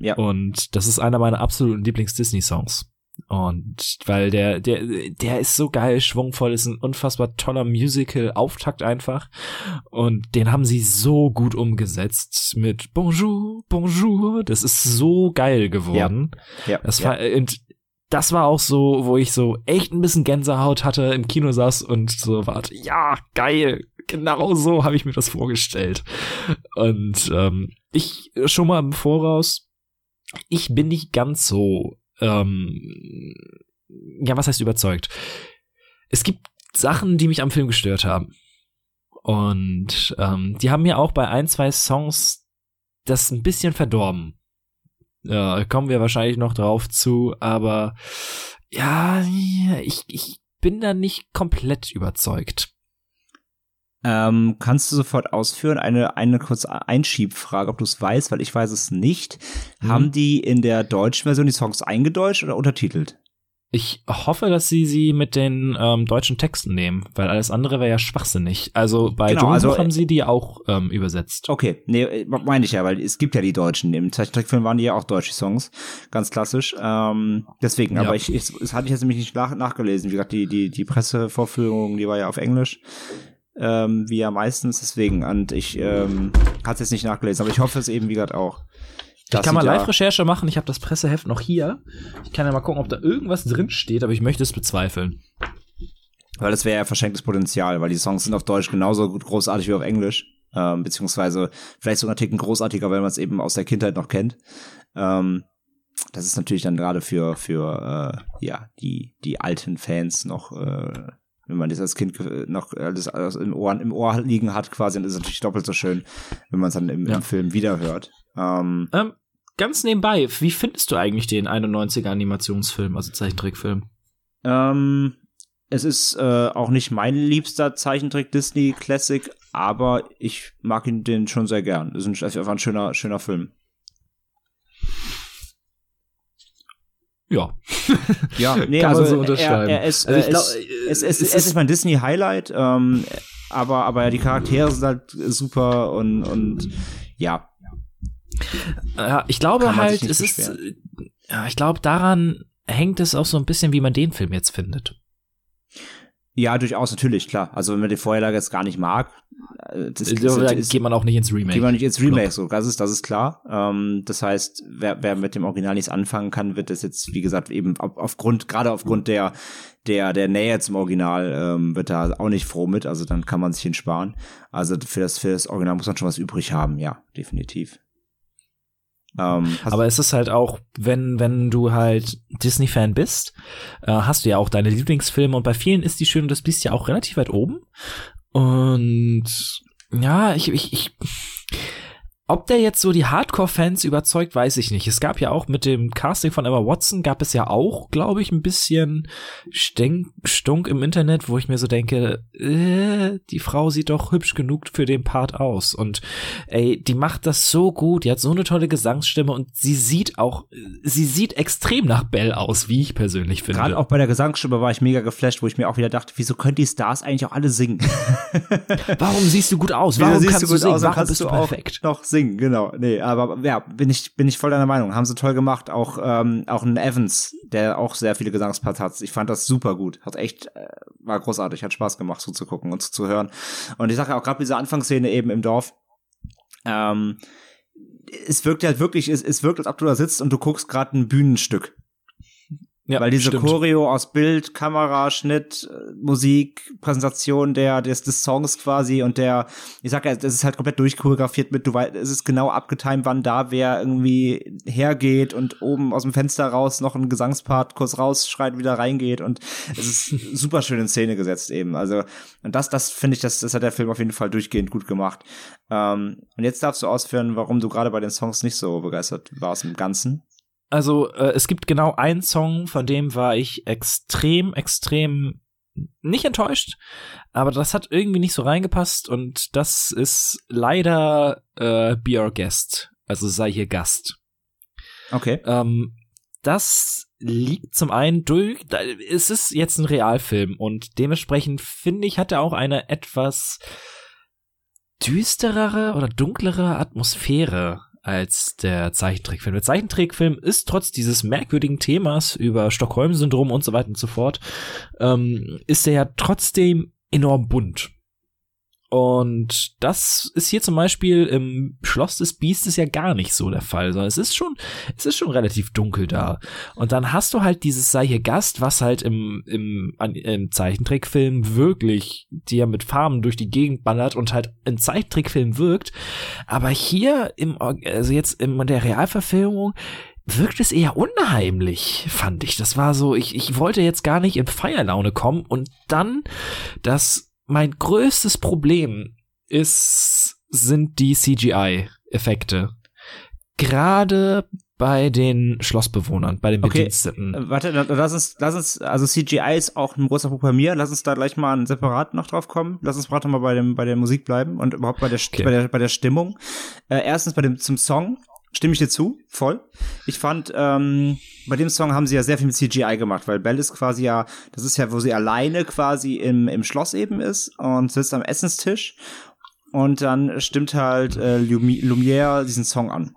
Ja. Und das ist einer meiner absoluten Lieblings-Disney-Songs. Und weil der, der, der ist so geil, schwungvoll, ist ein unfassbar toller Musical-Auftakt einfach. Und den haben sie so gut umgesetzt mit Bonjour, Bonjour. Das ist so geil geworden. Ja, Das ja. war, und das war auch so, wo ich so echt ein bisschen Gänsehaut hatte, im Kino saß und so warte, ja, geil, genau so habe ich mir das vorgestellt. Und ähm, ich schon mal im Voraus, ich bin nicht ganz so, ähm, ja, was heißt überzeugt? Es gibt Sachen, die mich am Film gestört haben. Und ähm, die haben mir auch bei ein, zwei Songs das ein bisschen verdorben. Ja, kommen wir wahrscheinlich noch drauf zu, aber ja, ich, ich bin da nicht komplett überzeugt. Ähm, kannst du sofort ausführen? Eine, eine kurze Einschiebfrage, ob du es weißt, weil ich weiß es nicht. Mhm. Haben die in der deutschen Version die Songs eingedeutscht oder untertitelt? Ich hoffe, dass sie sie mit den ähm, deutschen Texten nehmen, weil alles andere wäre ja schwachsinnig. Also bei Genau, also, haben sie die auch ähm, übersetzt. Okay, nee, äh, meine ich ja, weil es gibt ja die Deutschen. Im Zeichentrickfilm waren die ja auch deutsche Songs, ganz klassisch. Ähm, deswegen, Ja. aber ich, ich, das hatte ich jetzt nämlich nicht nach, nachgelesen. Wie gesagt, die, die, die Pressevorführung, die war ja auf Englisch. Ähm, wie ja meistens, deswegen. Und ich ähm, hatte es jetzt nicht nachgelesen, aber ich hoffe es eben, wie gesagt, auch. Ich kann mal Live-Recherche machen. Ich habe das Presseheft noch hier. Ich kann ja mal gucken, ob da irgendwas drin steht, aber ich möchte es bezweifeln. Weil das wäre ja verschenktes Potenzial, weil die Songs sind auf Deutsch genauso gut großartig wie auf Englisch. Ähm, beziehungsweise vielleicht sogar Ticken großartiger, weil man es eben aus der Kindheit noch kennt. Ähm, das ist natürlich dann gerade für, für äh, ja, die, die alten Fans noch, äh, wenn man das als Kind noch alles, alles im, Ohr, im Ohr liegen hat, quasi, dann ist es natürlich doppelt so schön, wenn man es dann im, Ja. im Film wiederhört. Ähm, Ähm, ganz nebenbei, wie findest du eigentlich den 91er Animationsfilm, also Zeichentrickfilm? Ähm, es ist äh, auch nicht mein liebster Zeichentrick Disney Classic, aber ich mag ihn den schon sehr gern. Es ist ein- einfach ein schöner, schöner Film. Ja. Ja, nee, Kann man also so unterschreiben. Er, er ist, Also ich äh, glaub, es, äh, es, es, es ist mein Disney Highlight, ähm, aber aber ja, die Charaktere sind halt super und und ja, Ja, ich glaube halt, es ist, äh, ja, ich glaube, daran hängt es auch so ein bisschen, wie man den Film jetzt findet. Ja durchaus natürlich klar. Also wenn man die Vorherlage jetzt gar nicht mag, äh, das, da das, ist, geht man auch nicht ins Remake. Gehen wir nicht ins Remake, so, das ist, das ist klar. Ähm, das heißt, wer, wer mit dem Original nichts anfangen kann, wird das jetzt, wie gesagt, eben auf, aufgrund, gerade aufgrund der, der, der Nähe zum Original, ähm, wird da auch nicht froh mit, also dann kann man sich ihn sparen. Also für das, für das Original muss man schon was übrig haben, ja, definitiv. Ähm, Aber es ist halt auch, wenn, wenn du halt Disney-Fan bist, äh, hast du ja auch deine Lieblingsfilme und bei vielen ist die Schöne und das Biest ja auch relativ weit oben. Und ja, ich, ich, ich ob der jetzt so die Hardcore-Fans überzeugt, weiß ich nicht. Es gab ja auch mit dem Casting von Emma Watson gab es ja auch, glaube ich, ein bisschen Stenk, Stunk im Internet, wo ich mir so denke, äh, die Frau sieht doch hübsch genug für den Part aus. Und ey, die macht das so gut, die hat so eine tolle Gesangsstimme und sie sieht auch, sie sieht extrem nach Belle aus, wie ich persönlich finde. Gerade auch bei der Gesangsstimme war ich mega geflasht, wo ich mir auch wieder dachte, wieso können die Stars eigentlich auch alle singen? Warum siehst du gut aus? Warum siehst kannst du du, gut singen? aus Warum kannst bist du du auch perfekt? noch singen, genau. Nee, aber ja, bin ich, bin ich voll deiner Meinung. Haben sie toll gemacht. Auch, ähm, auch ein Evans, der auch sehr viele Gesangsparts hat. Ich fand das super gut. Hat echt, äh, war großartig. Hat Spaß gemacht zuzugucken und zuzuhören. Und ich sage ja auch gerade diese Anfangsszene eben im Dorf, ähm, es wirkt halt wirklich, es, es wirkt, als ob du da sitzt und du guckst gerade ein Bühnenstück. Ja, Weil diese stimmt. Choreo aus Bild, Kamera, Schnitt, Musik, Präsentation der, des, des Songs quasi und der, ich sag ja, das ist halt komplett durchchoreografiert mit, du weißt, es ist genau abgetimt, wann da wer irgendwie hergeht und oben aus dem Fenster raus noch ein Gesangspart kurz rausschreit, wieder reingeht und es ist super schön in Szene gesetzt eben. Also, und das, das finde ich, das, das hat der Film auf jeden Fall durchgehend gut gemacht. Ähm, und jetzt darfst du ausführen, warum du gerade bei den Songs nicht so begeistert warst im Ganzen. Also äh, es gibt genau einen Song, von dem war ich extrem, extrem nicht enttäuscht, aber das hat irgendwie nicht so reingepasst und das ist leider äh, Be Our Guest, also sei hier Gast. Okay. Ähm, das liegt zum einen durch, es ist jetzt ein Realfilm und dementsprechend finde ich, hat er auch eine etwas düsterere oder dunklere Atmosphäre als der Zeichentrickfilm. Der Zeichentrickfilm ist trotz dieses merkwürdigen Themas über Stockholm-Syndrom und so weiter und so fort, ähm, ist er ja trotzdem enorm bunt. Und das ist hier zum Beispiel im Schloss des Biestes ja gar nicht so der Fall, sondern es ist schon, es ist schon relativ dunkel da. Und dann hast du halt dieses sei hier Gast, was halt im, im, im Zeichentrickfilm wirklich dir mit Farben durch die Gegend ballert und halt im Zeichentrickfilm wirkt. Aber hier im, also jetzt in der Realverfilmung, wirkt es eher unheimlich, fand ich. Das war so, ich, ich wollte jetzt gar nicht in Feierlaune kommen und dann das mein größtes Problem ist, sind die CGI-Effekte. Gerade bei den Schlossbewohnern, bei den Bediensteten. Okay, warte, lass uns, lass uns, also CGI ist auch ein großer Punkt bei mir. Lass uns da gleich mal ein separat noch drauf kommen. Lass uns gerade mal bei dem, bei der Musik bleiben und überhaupt bei der, okay. bei der, bei der Stimmung. Äh, erstens bei dem, zum Song stimme ich dir zu, voll. Ich fand, ähm, bei dem Song haben sie ja sehr viel mit CGI gemacht, weil Belle ist quasi ja, das ist ja, wo sie alleine quasi im, im Schloss eben ist und sitzt am Essenstisch und dann stimmt halt äh, Lumière diesen Song an.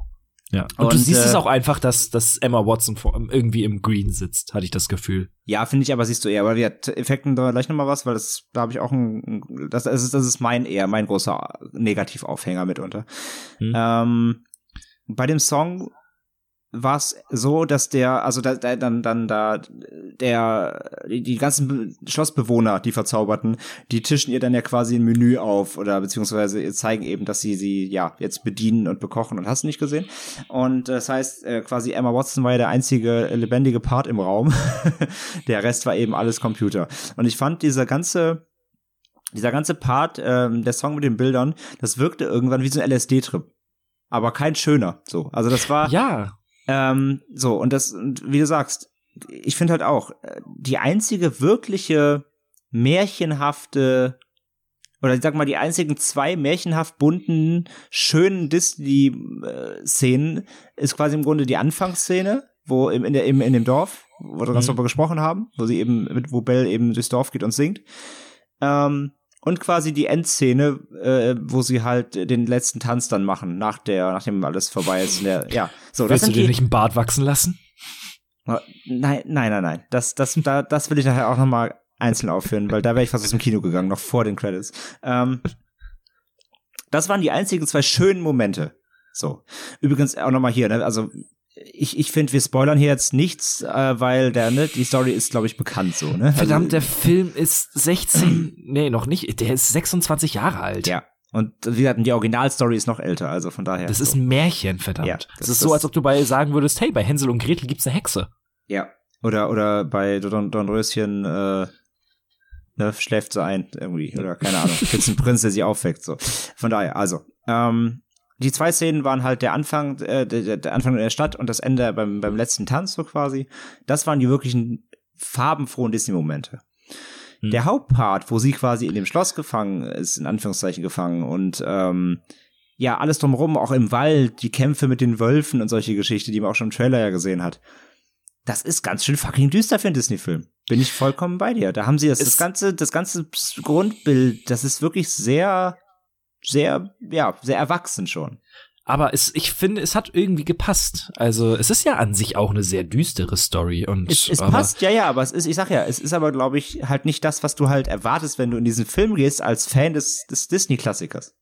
Ja. Und, und du siehst äh, es auch einfach, dass, dass Emma Watson vor, irgendwie im Green sitzt, hatte ich das Gefühl. Ja, finde ich, aber siehst du eher, weil wir Effekten da gleich nochmal was, weil das, da habe ich auch ein, das, das ist, das ist mein eher, mein großer Negativaufhänger mitunter. Hm. Ähm, bei dem Song war es so, dass der, also da, da, dann, dann da, der, die, ganzen Schlossbewohner, die Verzauberten, die tischen ihr dann ja quasi ein Menü auf oder beziehungsweise zeigen eben, dass sie sie ja jetzt bedienen und bekochen und hast nicht gesehen. Und das heißt, äh, quasi Emma Watson war ja der einzige lebendige Part im Raum. der Rest war eben alles Computer. Und ich fand dieser ganze, dieser ganze Part, ähm, der Song mit den Bildern, das wirkte irgendwann wie so ein LSD-Trip aber kein schöner. So, also das war ja ähm, so und das und wie du sagst, ich finde halt auch äh, die einzige wirkliche märchenhafte oder ich sag mal die einzigen zwei märchenhaft bunten schönen Disney-Szenen ist quasi im Grunde die Anfangsszene, wo im, in, der, im, in dem Dorf, wo wir mhm. ganz darüber gesprochen haben, wo sie eben mit wo Belle eben durchs Dorf geht und singt. Ähm, und quasi die Endszene, äh, wo sie halt den letzten Tanz dann machen, nach der, nachdem alles vorbei ist. Der, ja, so. Willst das du dir nicht einen Bart wachsen lassen? Nein, nein, nein, nein. Das, das, da, das will ich nachher auch noch mal einzeln aufführen, weil da wäre ich fast aus dem Kino gegangen, noch vor den Credits. Ähm, das waren die einzigen zwei schönen Momente. So. Übrigens auch noch mal hier, ne? also ich, ich finde, wir spoilern hier jetzt nichts, äh, weil der, ne, die Story ist, glaube ich, bekannt so, ne? Verdammt, also, der Film ist 16, nee, noch nicht, der ist 26 Jahre alt. Ja. Und wie gesagt, die Originalstory ist noch älter, also von daher. Das so. ist ein Märchen, verdammt. Ja, das, das ist so, als ob du bei sagen würdest, hey, bei Hänsel und Gretel gibt's eine Hexe. Ja. Oder, oder bei Don, Don Röschen, äh, ne, schläft sie ein, irgendwie, oder keine Ahnung, gibt's einen Prinz, der sie aufweckt, so. Von daher, also, ähm, die zwei Szenen waren halt der Anfang, äh, der, der Anfang der Stadt und das Ende beim, beim letzten Tanz so quasi. Das waren die wirklichen farbenfrohen Disney-Momente. Hm. Der Hauptpart, wo sie quasi in dem Schloss gefangen ist, in Anführungszeichen gefangen und ähm, ja, alles drumherum, auch im Wald, die Kämpfe mit den Wölfen und solche Geschichte, die man auch schon im Trailer ja gesehen hat. Das ist ganz schön fucking düster für einen Disney-Film. Bin ich vollkommen bei dir. Da haben sie das, das ganze, das ganze Grundbild, das ist wirklich sehr sehr, ja, sehr erwachsen schon. Aber es, ich finde, es hat irgendwie gepasst. Also, es ist ja an sich auch eine sehr düstere Story und. Es, es passt, ja, ja, aber es ist, ich sag ja, es ist aber, glaube ich, halt nicht das, was du halt erwartest, wenn du in diesen Film gehst als Fan des, des Disney-Klassikers.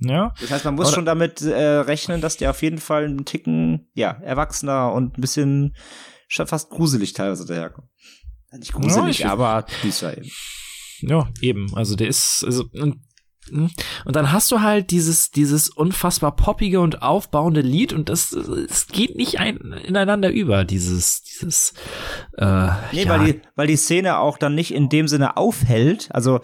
Ja. Das heißt, man muss schon damit äh, rechnen, dass der auf jeden Fall einen Ticken, ja, erwachsener und ein bisschen schon fast gruselig teilweise daherkommt. Nicht gruselig, ja, aber düster eben. Ja, eben. Also der ist, also, und. Und dann hast du halt dieses, dieses unfassbar poppige und aufbauende Lied und das, es geht nicht ein, ineinander über, dieses, dieses, äh, Nee, ja. weil die, weil die Szene auch dann nicht in dem Sinne aufhält, also,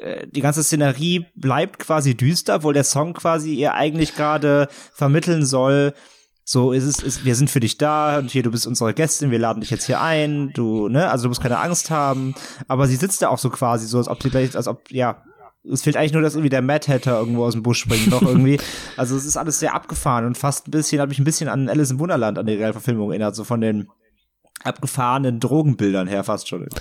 äh, die ganze Szenerie bleibt quasi düster, obwohl der Song quasi ihr eigentlich gerade vermitteln soll, so ist es, ist, wir sind für dich da und hier, du bist unsere Gästin, wir laden dich jetzt hier ein, du, ne, also du musst keine Angst haben. Aber sie sitzt da auch so quasi so, als ob sie gleich, als ob, ja, es fehlt eigentlich nur, dass irgendwie der Mad Hatter irgendwo aus dem Busch springt, noch irgendwie. Also es ist alles sehr abgefahren und fast ein bisschen, hat mich ein bisschen an Alice im Wunderland, an die Realverfilmung erinnert, so von den abgefahrenen Drogenbildern her fast schon.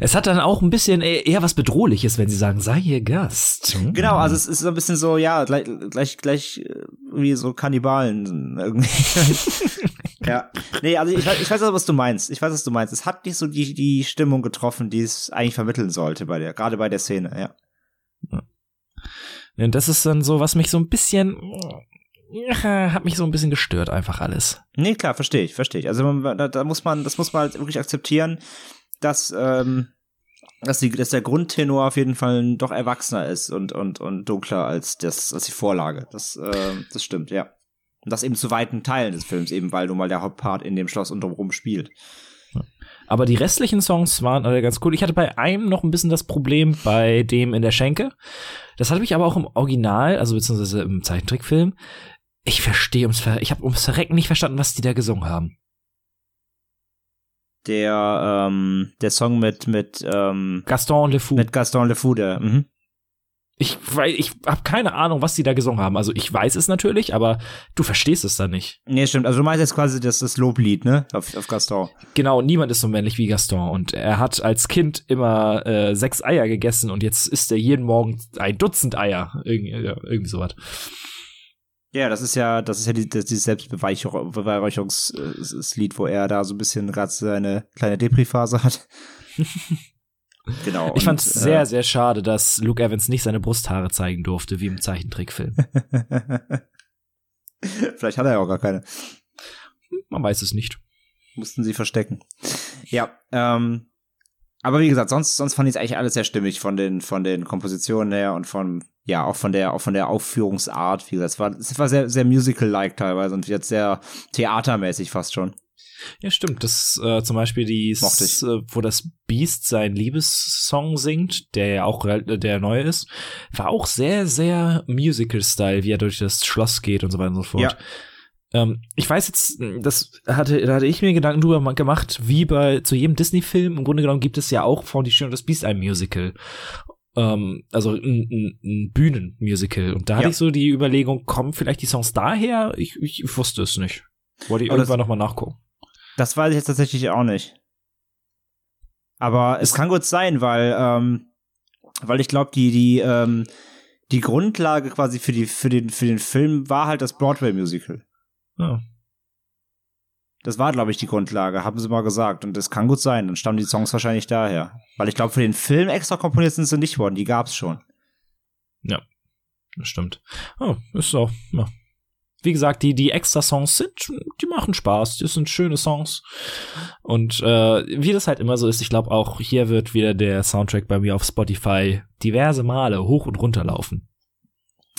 Es hat dann auch ein bisschen eher was Bedrohliches, wenn sie sagen, sei ihr Gast. Hm. Genau, also es ist so ein bisschen so, ja, gleich, gleich, gleich äh, wie so Kannibalen irgendwie. ja. Nee, also ich, ich weiß auch, was du meinst. Ich weiß, was du meinst. Es hat nicht so die, die Stimmung getroffen, die es eigentlich vermitteln sollte bei der, gerade bei der Szene, ja. Und das ist dann so, was mich so ein bisschen hat mich so ein bisschen gestört, einfach alles. Nee, klar, verstehe ich, verstehe ich. Also da, da muss man, das muss man halt wirklich akzeptieren dass, ähm, dass, die, dass der Grundtenor auf jeden Fall doch erwachsener ist und, und, und dunkler als, das, als die Vorlage. Das, äh, das stimmt, ja. Und das eben zu weiten Teilen des Films, eben weil nun mal der Hauptpart in dem Schloss und drumherum spielt. Aber die restlichen Songs waren alle ganz cool. Ich hatte bei einem noch ein bisschen das Problem bei dem in der Schenke. Das hatte mich aber auch im Original, also beziehungsweise im Zeichentrickfilm. Ich verstehe ums Ver ich habe ums Verrecken nicht verstanden, was die da gesungen haben der, ähm, der Song mit, mit ähm, Gaston Le Fou. Mit Gaston Le Fou, der, mhm. Ich, weil ich habe keine Ahnung, was die da gesungen haben. Also ich weiß es natürlich, aber du verstehst es dann nicht. Nee, stimmt. Also du meinst jetzt quasi das, das Loblied, ne? Auf, auf Gaston. Genau, niemand ist so männlich wie Gaston. Und er hat als Kind immer äh, sechs Eier gegessen und jetzt isst er jeden Morgen ein Dutzend Eier. Irgendwie, ja, irgendwie sowas. Ja, das ist ja, das ist ja die, das, dieses Selbstbeweihräucherungslied, wo er da so ein bisschen gerade seine kleine Depri-Phase hat. genau. Ich fand es sehr, äh, sehr schade, dass Luke Evans nicht seine Brusthaare zeigen durfte, wie im Zeichentrickfilm. Vielleicht hat er ja auch gar keine. Man weiß es nicht. Mussten sie verstecken. Ja, ähm, aber wie gesagt, sonst, sonst fand ich es eigentlich alles sehr stimmig von den, von den Kompositionen her und von, ja, auch von der, auch von der Aufführungsart. Wie gesagt, es war, es war sehr, sehr musical-like teilweise und jetzt sehr theatermäßig fast schon. Ja, stimmt. Das äh, zum Beispiel die, äh, wo das Beast seinen Liebessong singt, der ja auch äh, der neue ist, war auch sehr, sehr Musical-Style, wie er durch das Schloss geht und so weiter und so fort. Ja. Ähm, ich weiß jetzt, das hatte, da hatte ich mir Gedanken drüber gemacht, wie bei zu jedem Disney-Film. Im Grunde genommen gibt es ja auch von Die Schöne und das Beast ein Musical. Ähm, also ein, ein, ein Bühnenmusical. Und da ja. hatte ich so die Überlegung, kommen vielleicht die Songs daher? Ich, ich wusste es nicht. Wollte ich irgendwann nochmal nachgucken. Das weiß ich jetzt tatsächlich auch nicht. Aber es kann gut sein, weil, ähm, weil ich glaube, die, die, ähm, die Grundlage quasi für die, für den, für den Film war halt das Broadway-Musical. Ja. Das war, glaube ich, die Grundlage, haben sie mal gesagt. Und das kann gut sein. Dann stammen die Songs wahrscheinlich daher. Weil ich glaube, für den Film extra komponiert sind sie nicht worden. Die gab's schon. Ja, das stimmt. Oh, ist auch, ja. Wie gesagt, die, die extra Songs sind, die machen Spaß. Das sind schöne Songs. Und äh, wie das halt immer so ist, ich glaube auch hier wird wieder der Soundtrack bei mir auf Spotify diverse Male hoch und runter laufen.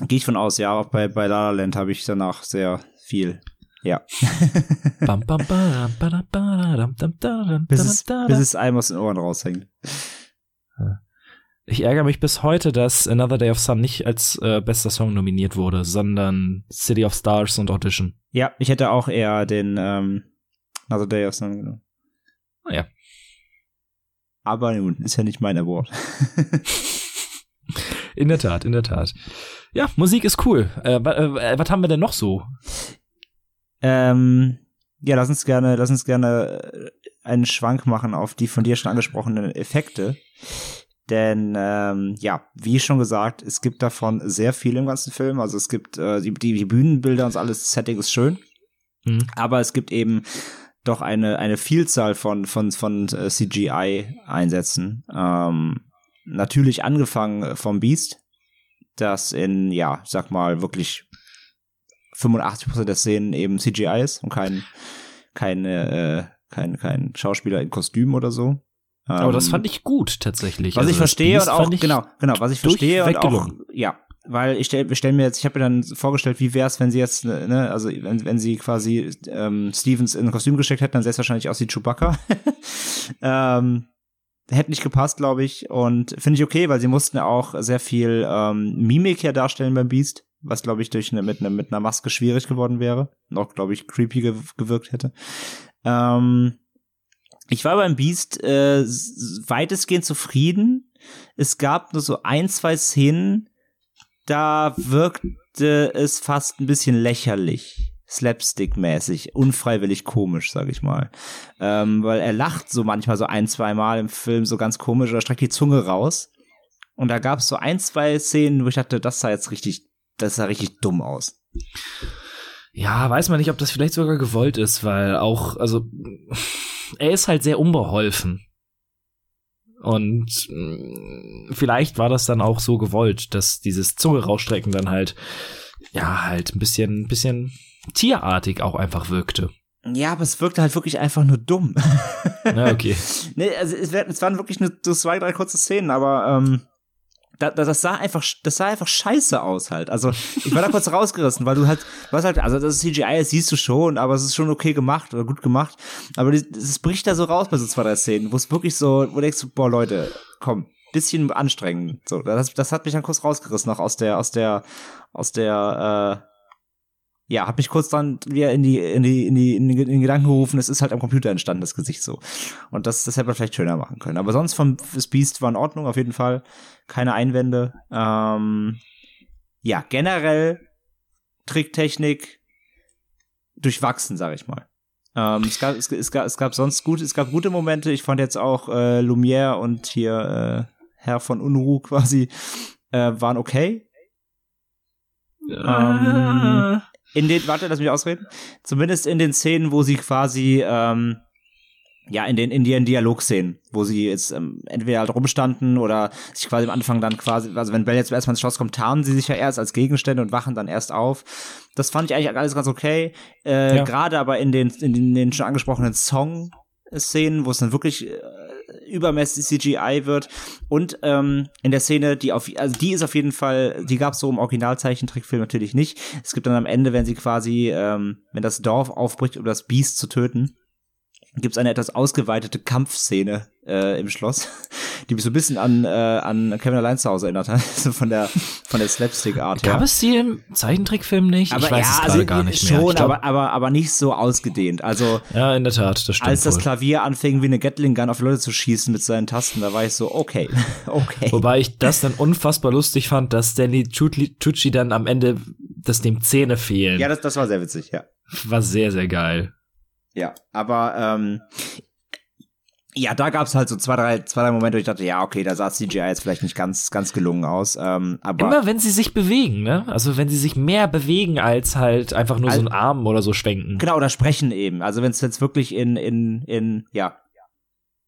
Gehe ich von aus, ja. Auch bei, bei La La Land habe ich danach sehr viel ja. bis, es, bis es einem aus den Ohren raushängt. Ich ärgere mich bis heute, dass Another Day of Sun nicht als äh, bester Song nominiert wurde, sondern City of Stars und Audition. Ja, ich hätte auch eher den ähm, Another Day of Sun genommen. Ah, ja. Aber nun, ist ja nicht mein Award. in der Tat, in der Tat. Ja, Musik ist cool. Äh, äh, was haben wir denn noch so? Ähm, ja, lass uns gerne, lass uns gerne äh, einen Schwank machen auf die von dir schon angesprochenen Effekte. Denn ähm, ja, wie schon gesagt, es gibt davon sehr viel im ganzen Film. Also es gibt äh, die, die Bühnenbilder und alles, das Setting ist schön. Mhm. Aber es gibt eben doch eine, eine Vielzahl von, von, von äh, CGI-Einsätzen. Ähm, natürlich angefangen vom Beast, das in, ja, sag mal, wirklich 85% der Szenen eben CGI ist und kein, keine, äh, kein, kein Schauspieler in Kostüm oder so. Aber das Ähm, fand ich gut tatsächlich. was Also ich verstehe und auch genau genau was ich verstehe und auch ja weil ich stell, stell mir jetzt ich habe mir dann vorgestellt wie wäre es wenn sie jetzt ne also wenn, wenn sie quasi ähm, Stevens in ein Kostüm gesteckt hätten dann sähe es wahrscheinlich aus wie Chewbacca. Ähm, hätte nicht gepasst glaube ich und finde ich okay weil sie mussten auch sehr viel ähm, Mimik hier darstellen beim Beast was glaube ich durch eine mit, einer mit einer Maske schwierig geworden wäre noch glaube ich creepy gew gewirkt hätte. Ähm, ich war beim Beast äh, weitestgehend zufrieden. Es gab nur so ein, zwei Szenen, da wirkte es fast ein bisschen lächerlich. Slapstick-mäßig, unfreiwillig komisch, sag ich mal. Ähm, weil er lacht so manchmal so ein, zwei Mal im Film so ganz komisch oder streckt die Zunge raus. Und da gab es so ein, zwei Szenen, wo ich dachte, das sah jetzt richtig, das sah richtig dumm aus. Ja, weiß man nicht, ob das vielleicht sogar gewollt ist, weil auch, also, er ist halt sehr unbeholfen. Und mh, vielleicht war das dann auch so gewollt, dass dieses Zunge rausstrecken dann halt, ja, halt ein bisschen, bisschen tierartig auch einfach wirkte. Ja, aber es wirkte halt wirklich einfach nur dumm. Na, okay. Nee, also es waren wirklich nur so zwei, drei kurze Szenen, aber ähm, da, da, das sah einfach, das sah einfach scheiße aus halt. Also ich war da kurz rausgerissen, weil du halt, was halt, also das CGI, das siehst du schon, aber es ist schon okay gemacht oder gut gemacht. Aber es bricht da so raus bei so zwei, drei Szenen, wo es wirklich so, wo du denkst, boah Leute, komm, bisschen anstrengend. So, das, das hat mich dann kurz rausgerissen, noch aus der, aus der, aus der, äh, ja, hat mich kurz dann wieder in die, in die, in die, in die, in die Gedanken gerufen, es ist halt am Computer entstanden, das Gesicht so. Und das, das hätte man vielleicht schöner machen können. Aber sonst vom das Beast war in Ordnung, auf jeden Fall. Keine Einwände. Ähm, ja, generell Tricktechnik durchwachsen, sag ich mal. Ähm, es, gab, es, es, gab, es gab sonst gut, es gab gute Momente. Ich fand jetzt auch äh, Lumière und hier äh, Herr von Unruh quasi äh, waren okay. Ähm, in den, warte, lass mich ausreden. Zumindest in den Szenen, wo sie quasi, ähm, ja, in den, in den Dialogszenen, wo sie jetzt ähm, entweder halt rumstanden oder sich quasi am Anfang dann quasi, also wenn Bell jetzt erstmal ins Schloss kommt, tarnen sie sich ja erst als Gegenstände und wachen dann erst auf. Das fand ich eigentlich alles ganz okay. Äh, Ja. Gerade aber in den, in den, den schon angesprochenen Song-Szenen, wo es dann wirklich äh, übermäßig CGI wird. Und ähm, in der Szene, die auf, also die ist auf jeden Fall, die gab es so im Originalzeichentrickfilm natürlich nicht. Es gibt dann am Ende, wenn sie quasi, ähm, wenn das Dorf aufbricht, um das Biest zu töten, gibt es eine etwas ausgeweitete Kampfszene äh, im Schloss, die mich so ein bisschen an, äh, an Kevin allein zu Hause erinnert hat, so von der von der Slapstick-Art. Gab es die im Zeichentrickfilm nicht? aber ich weiß ja, es gerade also gar nicht mehr. schon, glaub, aber, aber, aber nicht so ausgedehnt. Also ja, in der Tat, das stimmt als das wohl. Klavier anfing, wie eine Gatling Gun auf Leute zu schießen mit seinen Tasten, da war ich so, okay, okay. Wobei ich das dann unfassbar lustig fand, dass Stanley Tucci, Tucci dann am Ende, dass dem Zähne fehlen. Ja, das, das war sehr witzig, ja. War sehr, sehr geil. Ja, aber ähm, ja, da gab's halt so zwei, drei, zwei, drei Momente, wo ich dachte, ja, okay, da sah CGI jetzt vielleicht nicht ganz, ganz gelungen aus. Ähm, aber Immer wenn sie sich bewegen, ne? Also wenn sie sich mehr bewegen als halt einfach nur so Also- einen Arm oder so schwenken. genau, oder sprechen eben. Also wenn es jetzt wirklich in, in, in, ja,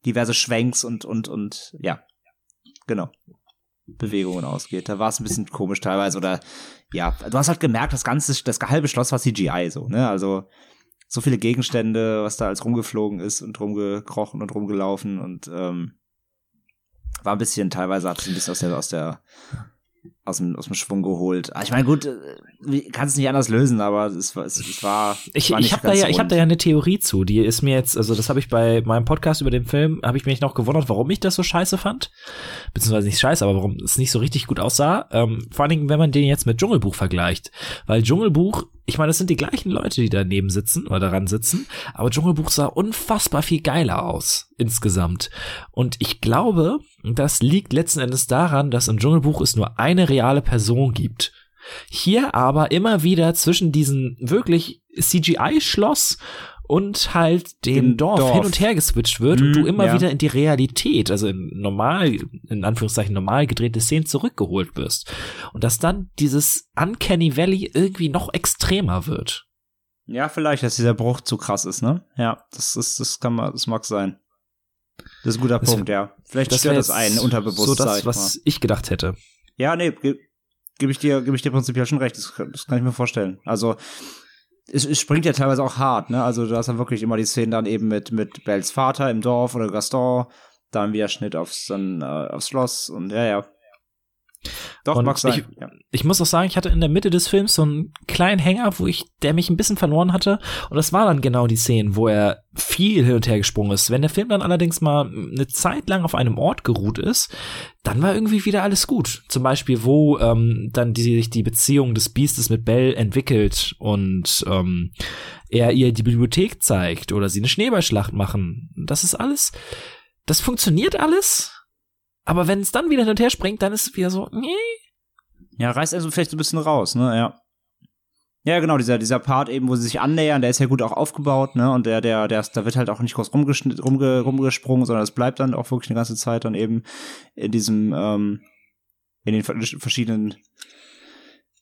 diverse Schwenks und, und, und, ja, genau. Bewegungen ausgeht. Da war es ein bisschen komisch teilweise oder ja, du hast halt gemerkt, das ganze, das halbe Schloss war CGI so, ne? Also so viele Gegenstände, was da als rumgeflogen ist und rumgekrochen und rumgelaufen und ähm, war ein bisschen, teilweise hat es ein bisschen aus der, aus der, aus dem, aus dem Schwung geholt. Ah, Ich meine, gut, äh, kann es nicht anders lösen, aber es war, es, es war, Ich, war ich habe da ja, ich rund. da ja eine Theorie zu. Die ist mir jetzt, also das habe ich bei meinem Podcast über den Film, habe ich mich noch gewundert, warum ich das so scheiße fand, beziehungsweise nicht scheiße, aber warum es nicht so richtig gut aussah. Ähm, vor allen Dingen, wenn man den jetzt mit Dschungelbuch vergleicht, weil Dschungelbuch, ich meine, das sind die gleichen Leute, die daneben sitzen oder daran sitzen, aber Dschungelbuch sah unfassbar viel geiler aus insgesamt. Und ich glaube, das liegt letzten Endes daran, dass im Dschungelbuch es nur eine reale Person gibt. Hier aber immer wieder zwischen diesen wirklich CGI-Schloss und halt dem Dorf, Dorf. hin und her geswitcht wird und Mhm, du immer ja. wieder in die Realität, also in normal, in Anführungszeichen normal gedrehte Szenen zurückgeholt wirst. Und dass dann dieses Uncanny Valley irgendwie noch extremer wird. Ja, vielleicht, dass dieser Bruch zu krass ist, ne? Ja, das ist, das kann man, das mag sein. Das ist ein guter Das- Punkt, ja. Vielleicht wär stört das einen unterbewusst, So das, was mal. ich gedacht hätte. Ja, nee, ge gebe ich dir, gebe ich dir prinzipiell schon recht. Das, das kann ich mir vorstellen. Also, es, es springt ja teilweise auch hart, ne? Also du hast dann wirklich immer die Szenen dann eben mit, mit Bells Vater im Dorf oder Gaston, dann wieder Schnitt aufs, dann, äh, aufs Schloss und ja, ja. Doch, und mag sein. Ich, ja. ich muss auch sagen, ich hatte in der Mitte des Films so einen kleinen Hänger, wo ich, der mich ein bisschen verloren hatte. Und das war dann genau die Szene, wo er viel hin und her gesprungen ist. Wenn der Film dann allerdings mal eine Zeit lang auf einem Ort geruht ist, dann war irgendwie wieder alles gut. Zum Beispiel, wo ähm, dann die, sich die Beziehung des Biestes mit Belle entwickelt und ähm, er ihr die Bibliothek zeigt oder sie eine Schneeballschlacht machen. Das ist alles, das funktioniert alles aber wenn es dann wieder hin und her springt, dann ist es wieder so, nee. Ja, reißt also vielleicht so ein bisschen raus, ne, ja. Ja, genau, dieser, dieser Part eben, wo sie sich annähern, der ist ja gut auch aufgebaut, ne, und der, der, der, da wird halt auch nicht groß rumge rumgesprungen, sondern es bleibt dann auch wirklich eine ganze Zeit dann eben in diesem, ähm, in den verschiedenen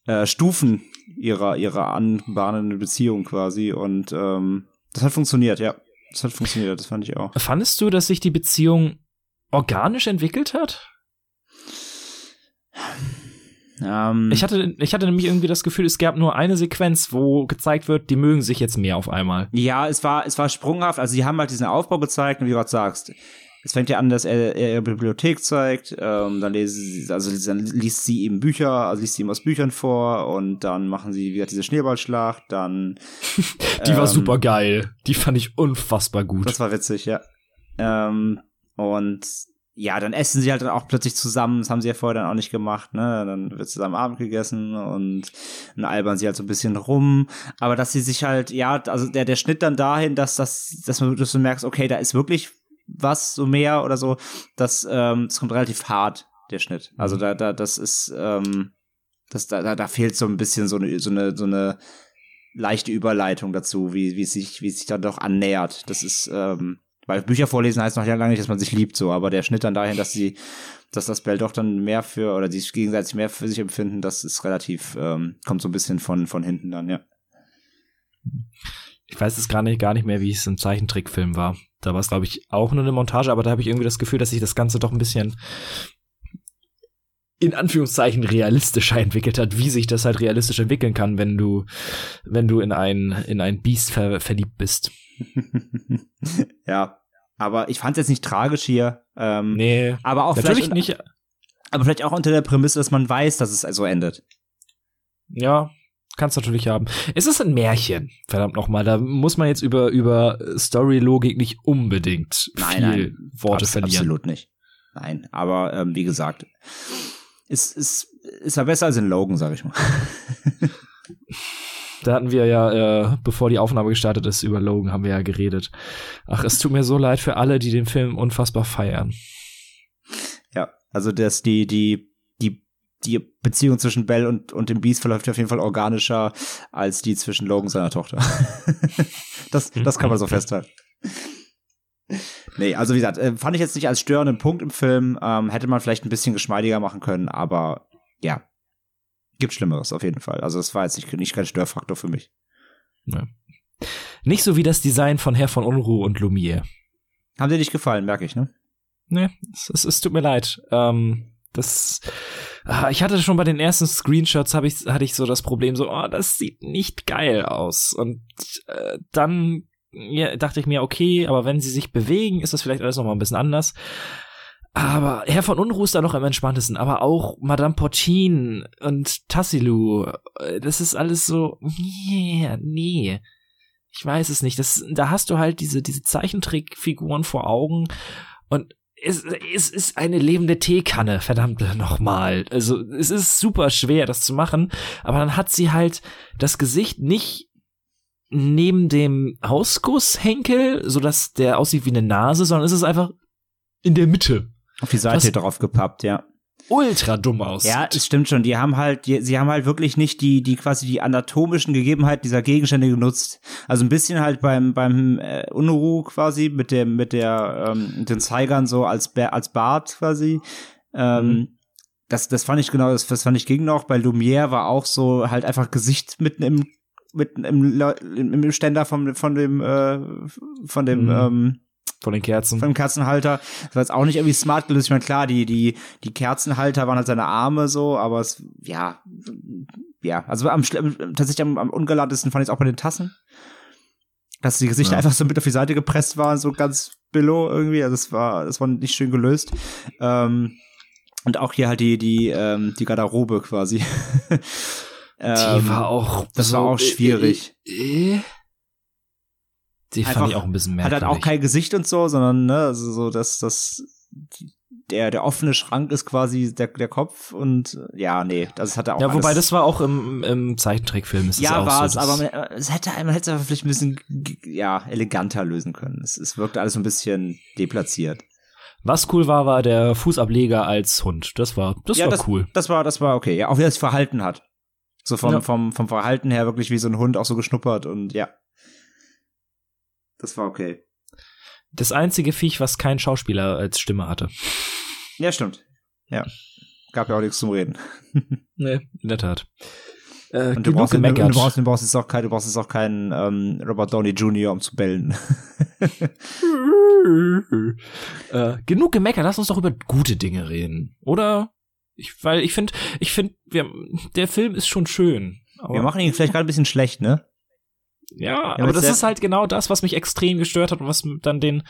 äh, Stufen ihrer, ihrer anbahnenden Beziehung quasi und, ähm, das hat funktioniert, ja. Das hat funktioniert, das fand ich auch. Fandest du, dass sich die Beziehung organisch entwickelt hat? Ähm, ich, hatte, ich hatte nämlich irgendwie das Gefühl, es gab nur eine Sequenz, wo gezeigt wird, die mögen sich jetzt mehr auf einmal. Ja, es war, es war sprunghaft. Also, sie haben halt diesen Aufbau gezeigt, und wie du gerade sagst, es fängt ja an, dass er, er ihre Bibliothek zeigt, ähm, dann, lesen, also, dann liest sie ihm Bücher, also liest sie ihm aus Büchern vor und dann machen sie wieder diese Schneeballschlacht, dann. die ähm, war super geil. Die fand ich unfassbar gut. Das war witzig, ja. Ähm, und ja, dann essen sie halt dann auch plötzlich zusammen. Das haben sie ja vorher dann auch nicht gemacht, ne? Dann wird zusammen Abend gegessen und dann albern sie halt so ein bisschen rum. Aber dass sie sich halt, ja, also der, der Schnitt dann dahin, dass, das, dass, man, dass du merkst, okay, da ist wirklich was so mehr oder so, das, ähm, das kommt relativ hart, der Schnitt. Also mhm. da, da, das ist, ähm, das, da, da, da fehlt so ein bisschen so eine, so eine, so eine leichte Überleitung dazu, wie, wie sich, wie sich dann doch annähert. Das ist, ähm, weil Bücher vorlesen heißt noch ja lange nicht, dass man sich liebt, so, aber der Schnitt dann dahin, dass sie, dass das Bell doch dann mehr für, oder die sich gegenseitig mehr für sich empfinden, das ist relativ, ähm, kommt so ein bisschen von, von hinten dann, ja. Ich weiß es gar nicht, gar nicht mehr, wie es im Zeichentrickfilm war. Da war es, glaube ich, auch nur eine Montage, aber da habe ich irgendwie das Gefühl, dass sich das Ganze doch ein bisschen in Anführungszeichen realistischer entwickelt hat, wie sich das halt realistisch entwickeln kann, wenn du, wenn du in ein, in ein Biest ver verliebt bist. ja, aber ich fand es jetzt nicht tragisch hier. Ähm, nee, aber auch natürlich vielleicht, nicht. Aber vielleicht auch unter der Prämisse, dass man weiß, dass es so endet. Ja, kannst natürlich haben. Es ist ein Märchen, verdammt nochmal. Da muss man jetzt über, über Story-Logik nicht unbedingt nein, viel nein, Worte abs verlieren. Absolut nicht. Nein, aber ähm, wie gesagt, ist, ist, ist ja besser als in Logan, sag ich mal. Da hatten wir ja, äh, bevor die Aufnahme gestartet ist, über Logan haben wir ja geredet. Ach, es tut mir so leid für alle, die den Film unfassbar feiern. Ja, also dass die, die, die, die Beziehung zwischen Bell und, und dem Beast verläuft auf jeden Fall organischer als die zwischen Logan und seiner Tochter. das, das kann man so festhalten. Nee, also wie gesagt, äh, fand ich jetzt nicht als störenden Punkt im Film. Ähm, hätte man vielleicht ein bisschen geschmeidiger machen können, aber ja, Gibt Schlimmeres auf jeden Fall. Also es war jetzt nicht, nicht kein Störfaktor für mich. Ja. Nicht so wie das Design von Herr von Unruh und Lumiere. Haben dir nicht gefallen, merke ich, ne? Nee, es, es, es tut mir leid. Ähm, das, ah, ich hatte schon bei den ersten Screenshots habe ich hatte ich so das Problem so, oh, das sieht nicht geil aus. Und äh, dann ja, dachte ich mir, okay, aber wenn sie sich bewegen, ist das vielleicht alles noch mal ein bisschen anders. Aber Herr von Unruh ist da noch am entspanntesten, aber auch Madame Porcin und Tassilu, äh, das ist alles so, nee, nee. Ich weiß es nicht. Das, da hast du halt diese, diese Zeichentrickfiguren vor Augen und es, es ist eine lebende Teekanne, verdammt nochmal. Also es ist super schwer, das zu machen, aber dann hat sie halt das Gesicht nicht neben dem Hausgusshenkel, so dass der aussieht wie eine Nase, sondern es ist einfach in der Mitte. Auf die Seite drauf gepappt, ja. Ultra dumm aus. Ja, es stimmt schon. Die haben halt, die, sie haben halt wirklich nicht die, die quasi die anatomischen Gegebenheiten dieser Gegenstände genutzt. Also ein bisschen halt beim beim äh, Unruh quasi mit dem mit der ähm, den Zeigern so als als Bart quasi. Ähm, mhm. Das das fand ich genau, das, das fand ich ging noch. Bei Lumière war auch so halt einfach Gesicht mitten im mitten im, im Ständer von von dem äh, von dem mhm. ähm, von den Kerzen. Von dem Kerzenhalter. Das war jetzt auch nicht irgendwie smart gelöst. Ich meine, klar, die, die, die Kerzenhalter waren halt seine Arme so, aber es, ja, ja, also am, tatsächlich am, am ungeladesten fand ich es auch bei den Tassen. Dass die Gesichter ja. einfach so mit auf die Seite gepresst waren, so ganz billow irgendwie. Also das war, das war nicht schön gelöst. Ähm, und auch hier halt die, die, ähm, die Garderobe quasi. ähm, die war auch. Das so war auch schwierig. Äh, äh, die fand Einfach, ich auch ein bisschen merkwürdig. Hat halt auch kein Gesicht und so, sondern, ne, also so, dass das, der, der offene Schrank ist quasi der, der Kopf und ja, nee, das hat er auch. Ja, wobei das war auch im, im Zeichentrickfilm. Ist ja, war es, so, aber man, es hätte, man hätte es vielleicht ein bisschen, ja, eleganter lösen können. Es, es wirkte alles so ein bisschen deplatziert. Was cool war, war der Fußableger als Hund. Das war, das ja, war das, cool. Das war, das war okay. Ja, auch wie er sich verhalten hat. So vom, ja. vom, vom Verhalten her wirklich wie so ein Hund auch so geschnuppert und ja. Das war okay. Das einzige Viech, was kein Schauspieler als Stimme hatte. Ja, stimmt. Ja. Gab ja auch nichts zum Reden. nee, in der Tat. Äh, und du brauchst, du, du, brauchst, du brauchst jetzt auch keinen, du brauchst jetzt auch keinen ähm, Robert Downey Jr., um zu bellen. äh, genug gemeckert, lass uns doch über gute Dinge reden, oder? Ich, weil ich finde, ich finde, der Film ist schon schön. wir machen ihn vielleicht gerade ein bisschen schlecht, ne? Ja, ja aber das ist halt genau das, was mich extrem gestört hat und was dann den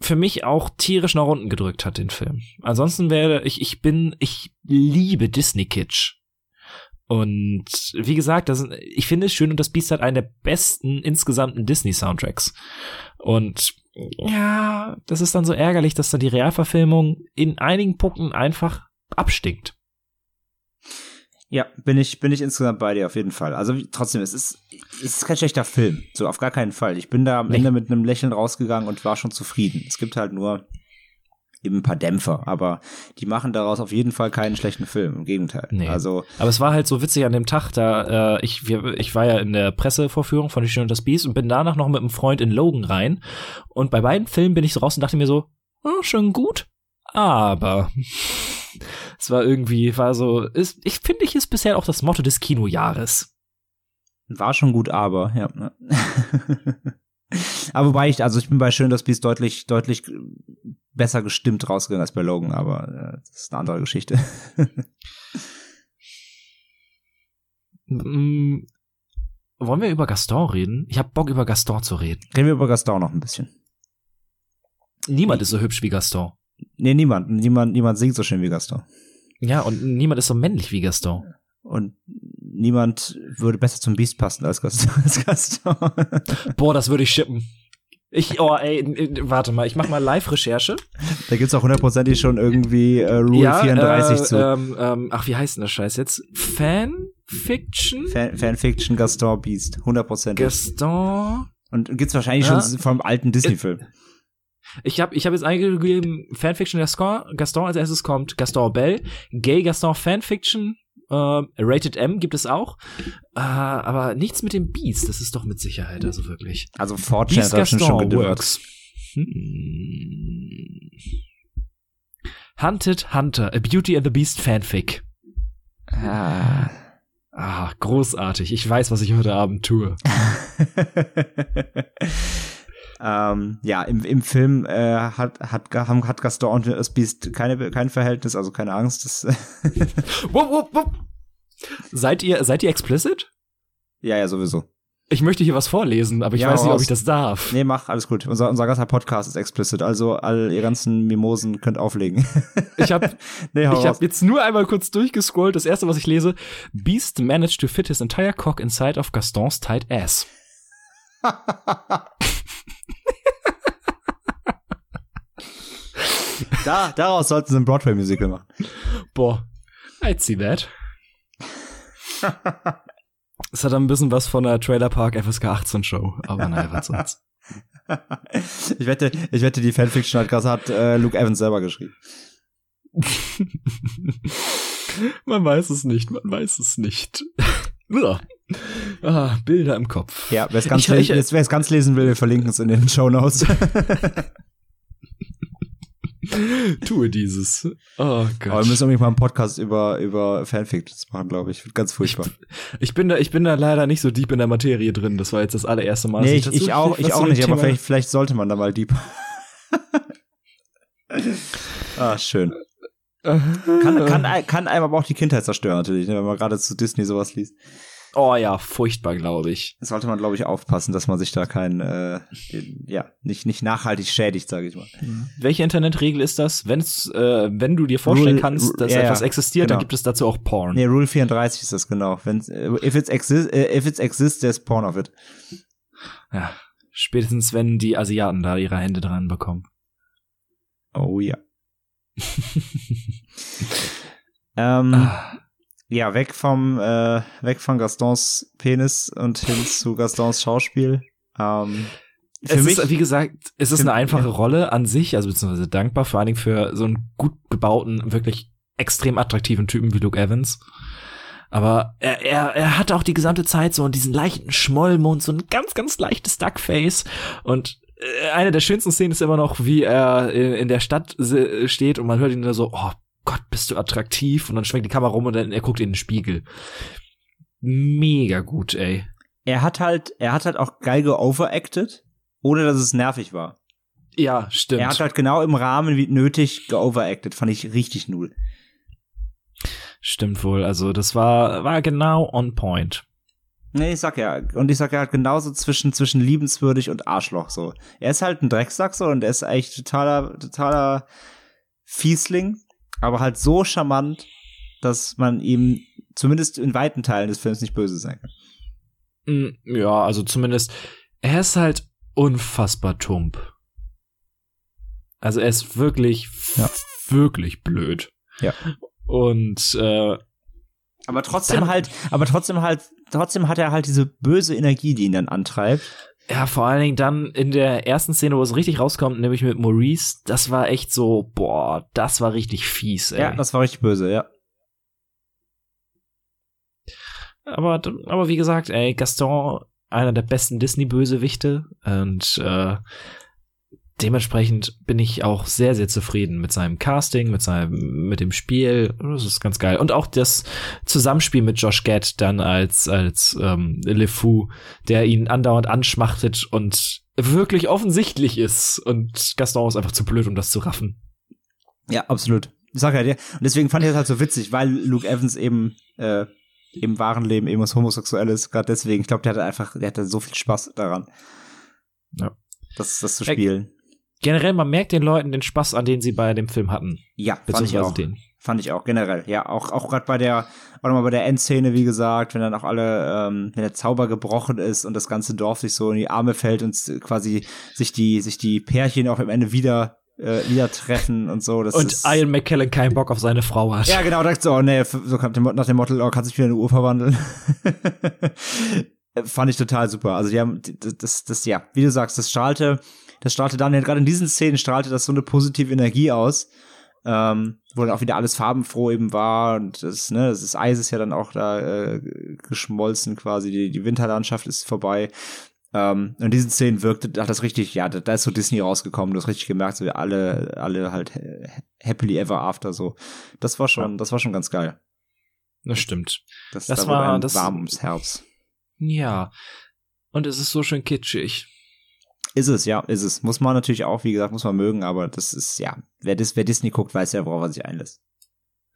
für mich auch tierisch nach unten gedrückt hat, den Film. Ansonsten wäre ich, ich bin, ich liebe Disney Kitsch. Und wie gesagt, das, ich finde es schön und das Biest hat einen der besten insgesamten Disney-Soundtracks. Und ja, das ist dann so ärgerlich, dass dann die Realverfilmung in einigen Punkten einfach abstinkt. Ja, bin ich, bin ich insgesamt bei dir auf jeden Fall. Also trotzdem, es ist, es ist kein schlechter Film. So, auf gar keinen Fall. Ich bin da am Ende mit einem Lächeln rausgegangen und war schon zufrieden. Es gibt halt nur eben ein paar Dämpfer, aber die machen daraus auf jeden Fall keinen schlechten Film. Im Gegenteil. Nee. Also, aber es war halt so witzig an dem Tag, da äh, ich, wir, ich war ja in der Pressevorführung von Die Schöne und das Biest und bin danach noch mit einem Freund in Logan rein. Und bei beiden Filmen bin ich so raus und dachte mir so, oh, schon gut, aber es war irgendwie, war so, ist, ich finde, ich ist bisher auch das Motto des Kinojahres. War schon gut, aber, ja. aber wobei ich, also ich bin bei Schön das Biest deutlich, deutlich besser gestimmt rausgegangen als bei Logan, aber äh, das ist eine andere Geschichte. mm, wollen wir über Gaston reden? Ich hab Bock, über Gaston zu reden. Reden wir über Gaston noch ein bisschen. Niemand ist so hübsch wie Gaston. Nee, niemand. Niemand, niemand singt so schön wie Gaston. Ja, und niemand ist so männlich wie Gaston. Und niemand würde besser zum Beast passen als Gaston. Als Gaston. Boah, das würde ich shippen. Ich, oh, ey, warte mal, ich mach mal Live-Recherche. Da gibt's auch hundertprozentig schon irgendwie äh, Rule ja, 34 äh, zu. Ähm, ähm, ach, wie heißt denn das Scheiß jetzt? Fanfiction? Fan Fanfiction Gaston Beast, hundertprozentig. Gaston. Und gibt's wahrscheinlich ja. schon vom alten Disney-Film. Ich habe ich hab jetzt eingegeben, Fanfiction Gaston, Gaston als erstes kommt Gaston Bell, Gay Gaston Fanfiction, äh, Rated M gibt es auch, äh, aber nichts mit dem Beast, das ist doch mit Sicherheit, also wirklich. Also Fortune Gaston schon works. Hm. Hunted Hunter, A Beauty and the Beast Fanfic. Ah. Ah, großartig. Ich weiß, was ich heute Abend tue. Ähm, ja, im, im Film äh, hat, hat, hat Gaston und das Beast keine, kein Verhältnis, also keine Angst. Das wupp, wupp, wupp. Seid ihr, seid ihr explicit? Ja, ja, sowieso. Ich möchte hier was vorlesen, aber ich ja, weiß nicht, ob ich das darf. Nee, mach, alles gut. Unser, unser ganzer Podcast ist explicit, also all ihr ganzen Mimosen könnt auflegen. Ich habe nee, ich hab jetzt nur einmal kurz durchgescrollt. Das erste, was ich lese, Beast managed to fit his entire cock inside of Gastons tight ass. da, daraus sollten sie ein Broadway-Musical machen. Boah, I'd see that. Es hat ein bisschen was von der Trailer Park FSK 18 Show, aber naja, was sonst. ich wette, ich wette, die Fanfiction hat, hat äh, Luke Evans selber geschrieben. man weiß es nicht, man weiß es nicht. Ah, Bilder im Kopf. Ja, wer es ganz, ich, ganz lesen will, wir verlinken es in den Show Notes. Tue dieses. Oh Gott. Aber wir müssen irgendwie mal einen Podcast über, über Fanfictions machen, glaube ich. Wird ganz furchtbar. Ich, ich, bin da, ich bin da leider nicht so deep in der Materie drin. Das war jetzt das allererste Mal. Nee, ich, ich auch, ich auch nicht, aber vielleicht, vielleicht sollte man da mal deep. ah, schön. Kann, kann, kann einem aber auch die Kindheit zerstören, natürlich, ne, wenn man gerade zu Disney sowas liest. Oh ja, furchtbar, glaube ich. Sollte man, glaube ich, aufpassen, dass man sich da kein, äh, ja, nicht, nicht nachhaltig schädigt, sage ich mal. Welche Internetregel ist das? Wenn's, äh, wenn du dir vorstellen Rule- kannst, dass ja, etwas existiert, dann genau. gibt es dazu auch Porn. Nee, Rule 34 ist das genau. Wenn, äh, if it's exist, äh, if it's exists, there's porn of it. Ja, spätestens wenn die Asiaten da ihre Hände dran bekommen. Oh ja. ähm, Ah. ja, weg vom, äh, weg von Gastons Penis und hin zu Gastons Schauspiel. Ähm, für es mich, ist, wie gesagt, es ist eine einfache. Rolle an sich, also beziehungsweise dankbar, vor allen Dingen für so einen gut gebauten, wirklich extrem attraktiven Typen wie Luke Evans. Aber er, er, er hat auch die gesamte Zeit so diesen leichten Schmollmund, so ein ganz, ganz leichtes Duckface. Und eine der schönsten Szenen ist immer noch, wie er in, in der Stadt steht und man hört ihn da so, oh Gott, bist du attraktiv. Und dann schwenkt die Kamera rum und dann er guckt in den Spiegel. Mega gut, ey. er hat halt, er hat halt auch geil geoveracted, ohne dass es nervig war. Ja, stimmt. Er hat halt genau im Rahmen wie nötig geoveracted, fand ich richtig null. Stimmt wohl. Also das war, war genau on point. Nee, ich sag ja, und ich sag ja halt genauso zwischen, zwischen liebenswürdig und Arschloch so. Er ist halt ein Drecksack so und er ist eigentlich totaler, totaler Fiesling, aber halt so charmant, dass man ihm zumindest in weiten Teilen des Films nicht böse sein kann. Mm, Ja, also zumindest, er ist halt unfassbar tump. Also er ist wirklich, Ja. wirklich blöd. Ja. Und äh, Aber trotzdem Dann- halt, aber trotzdem halt, trotzdem hat er halt diese böse Energie, die ihn dann antreibt. ja, vor allen Dingen dann in der ersten Szene, wo es richtig rauskommt, nämlich mit Maurice, das war echt so, boah, das war richtig fies, ey. Ja, das war richtig böse, ja. Aber, aber wie gesagt, ey, Gaston, einer der besten Disney-Bösewichte und äh, dementsprechend bin ich auch sehr, sehr zufrieden mit seinem Casting, mit seinem, mit dem Spiel. Das ist ganz geil. Und auch das Zusammenspiel mit Josh Gad dann als, als ähm, LeFou, der ihn andauernd anschmachtet und wirklich offensichtlich ist. Und Gaston ist einfach zu blöd, um das zu raffen. Ja, absolut. Ich sag ja, der, und deswegen fand ich das halt so witzig, weil Luke Evans eben äh, im wahren Leben eben was homosexuell ist, gerade deswegen. Ich glaube, der hatte einfach, der hatte so viel Spaß daran. Ja. Das, das zu spielen. Generell, man merkt den Leuten den Spaß an, den sie bei dem Film hatten. Ja, fand ich Beziehungsweise auch. den. Fand ich auch, generell. Ja, auch, auch gerade bei der, auch nochmal bei der Endszene, wie gesagt, wenn dann auch alle, ähm, wenn der Zauber gebrochen ist und das ganze Dorf sich so in die Arme fällt und quasi sich die, sich die Pärchen auch am Ende wieder, äh, wieder treffen und so. Das Und ist, Ian McKellen keinen Bock auf seine Frau hat. Ja, genau, dachte so, oh nee, so nach dem Motto, oh, kannst dich wieder in eine Uhr verwandeln. Fand ich total super. Also die haben, das, das, das, ja, wie du sagst, das strahlte, das strahlte dann, ja, gerade in diesen Szenen strahlte das so eine positive Energie aus, ähm, wo dann auch wieder alles farbenfroh eben war und das, ne, das Eis ist ja dann auch da äh, geschmolzen quasi, die, die Winterlandschaft ist vorbei. Ähm, in diesen Szenen wirkte, hat das richtig, ja, da, da ist so Disney rausgekommen, du hast richtig gemerkt, so wir alle, alle halt ha- happily ever after so. Das war schon, das war schon ganz geil. Das stimmt. Das, Das da war- das- warm ums Herz. Ja. Und es ist so schön kitschig. Ist es, ja, ist es. Muss man natürlich auch, wie gesagt, muss man mögen, aber das ist, ja, wer, das, wer Disney guckt, weiß ja, worauf er sich einlässt.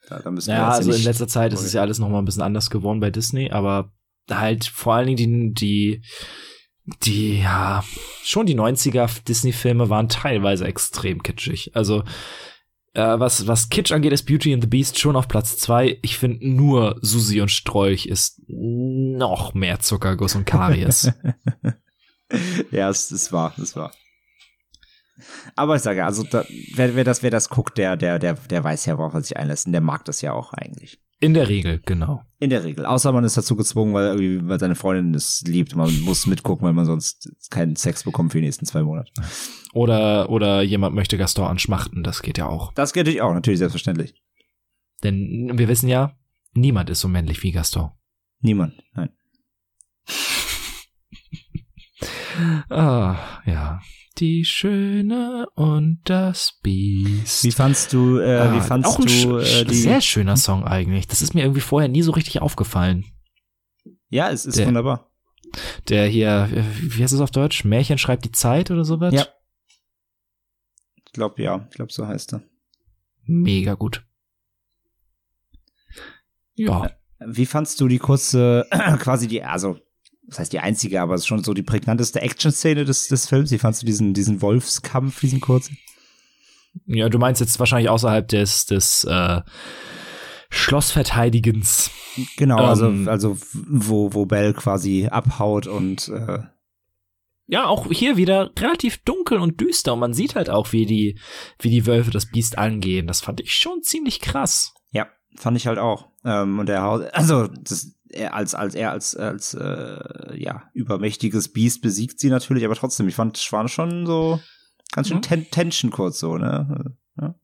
Da, da müssen wir Ja, jetzt also in nicht- letzter Zeit ist es ja alles noch mal ein bisschen anders geworden bei Disney, aber halt vor allen Dingen die, die, die, ja, schon die 90er Disney-Filme waren teilweise extrem kitschig. Also, äh, was, was Kitsch angeht, ist Beauty and the Beast schon auf Platz zwei. Ich finde nur Susi und Strolch ist noch mehr Zuckerguss und Karies. ja, es, es war, es war. Aber ich sage also da, wer, wer das, wer das guckt, der, der, der, der weiß ja, worauf er sich einlässt und der mag das ja auch eigentlich. In der Regel, genau. In der Regel. Außer man ist dazu gezwungen, weil irgendwie, weil seine Freundin es liebt. Man muss mitgucken, weil man sonst keinen Sex bekommt für die nächsten zwei Monate. Oder, oder jemand möchte Gaston anschmachten, das geht ja auch. Das geht natürlich auch, natürlich, selbstverständlich. Denn wir wissen ja, niemand ist so männlich wie Gaston. Niemand, nein. Ah, ja. Die Schöne und das Biest. Wie fandst du, äh, Ah, wie fandst auch ein du äh, die? sehr schöner Song eigentlich. Das ist mir irgendwie vorher nie so richtig aufgefallen. ja, es ist Der- wunderbar. Der hier, wie heißt es auf Deutsch? Märchen schreibt die Zeit oder sowas? Ja. Ich glaube ja, ich glaube so heißt er. Mega gut. Ja. Wie fandst du die kurze, quasi die, also, das heißt die einzige, aber es ist schon so die prägnanteste Action-Szene des, des Films? Wie fandst du diesen, diesen Wolfskampf, diesen kurzen? Ja, du meinst jetzt wahrscheinlich außerhalb des, des äh, Schlossverteidigens. Genau, also, ähm, also wo, wo Bell quasi abhaut und äh ja, auch hier wieder relativ dunkel und düster und man sieht halt auch, wie die, wie die Wölfe das Biest angehen. Das fand ich schon ziemlich krass. Ja, fand ich halt auch. Ähm, und er haut, also das, er als als er als als äh, ja übermächtiges Biest besiegt sie natürlich, aber trotzdem, ich fand, es war schon so ganz schön mhm. ten Tension kurz so, ne? Ja.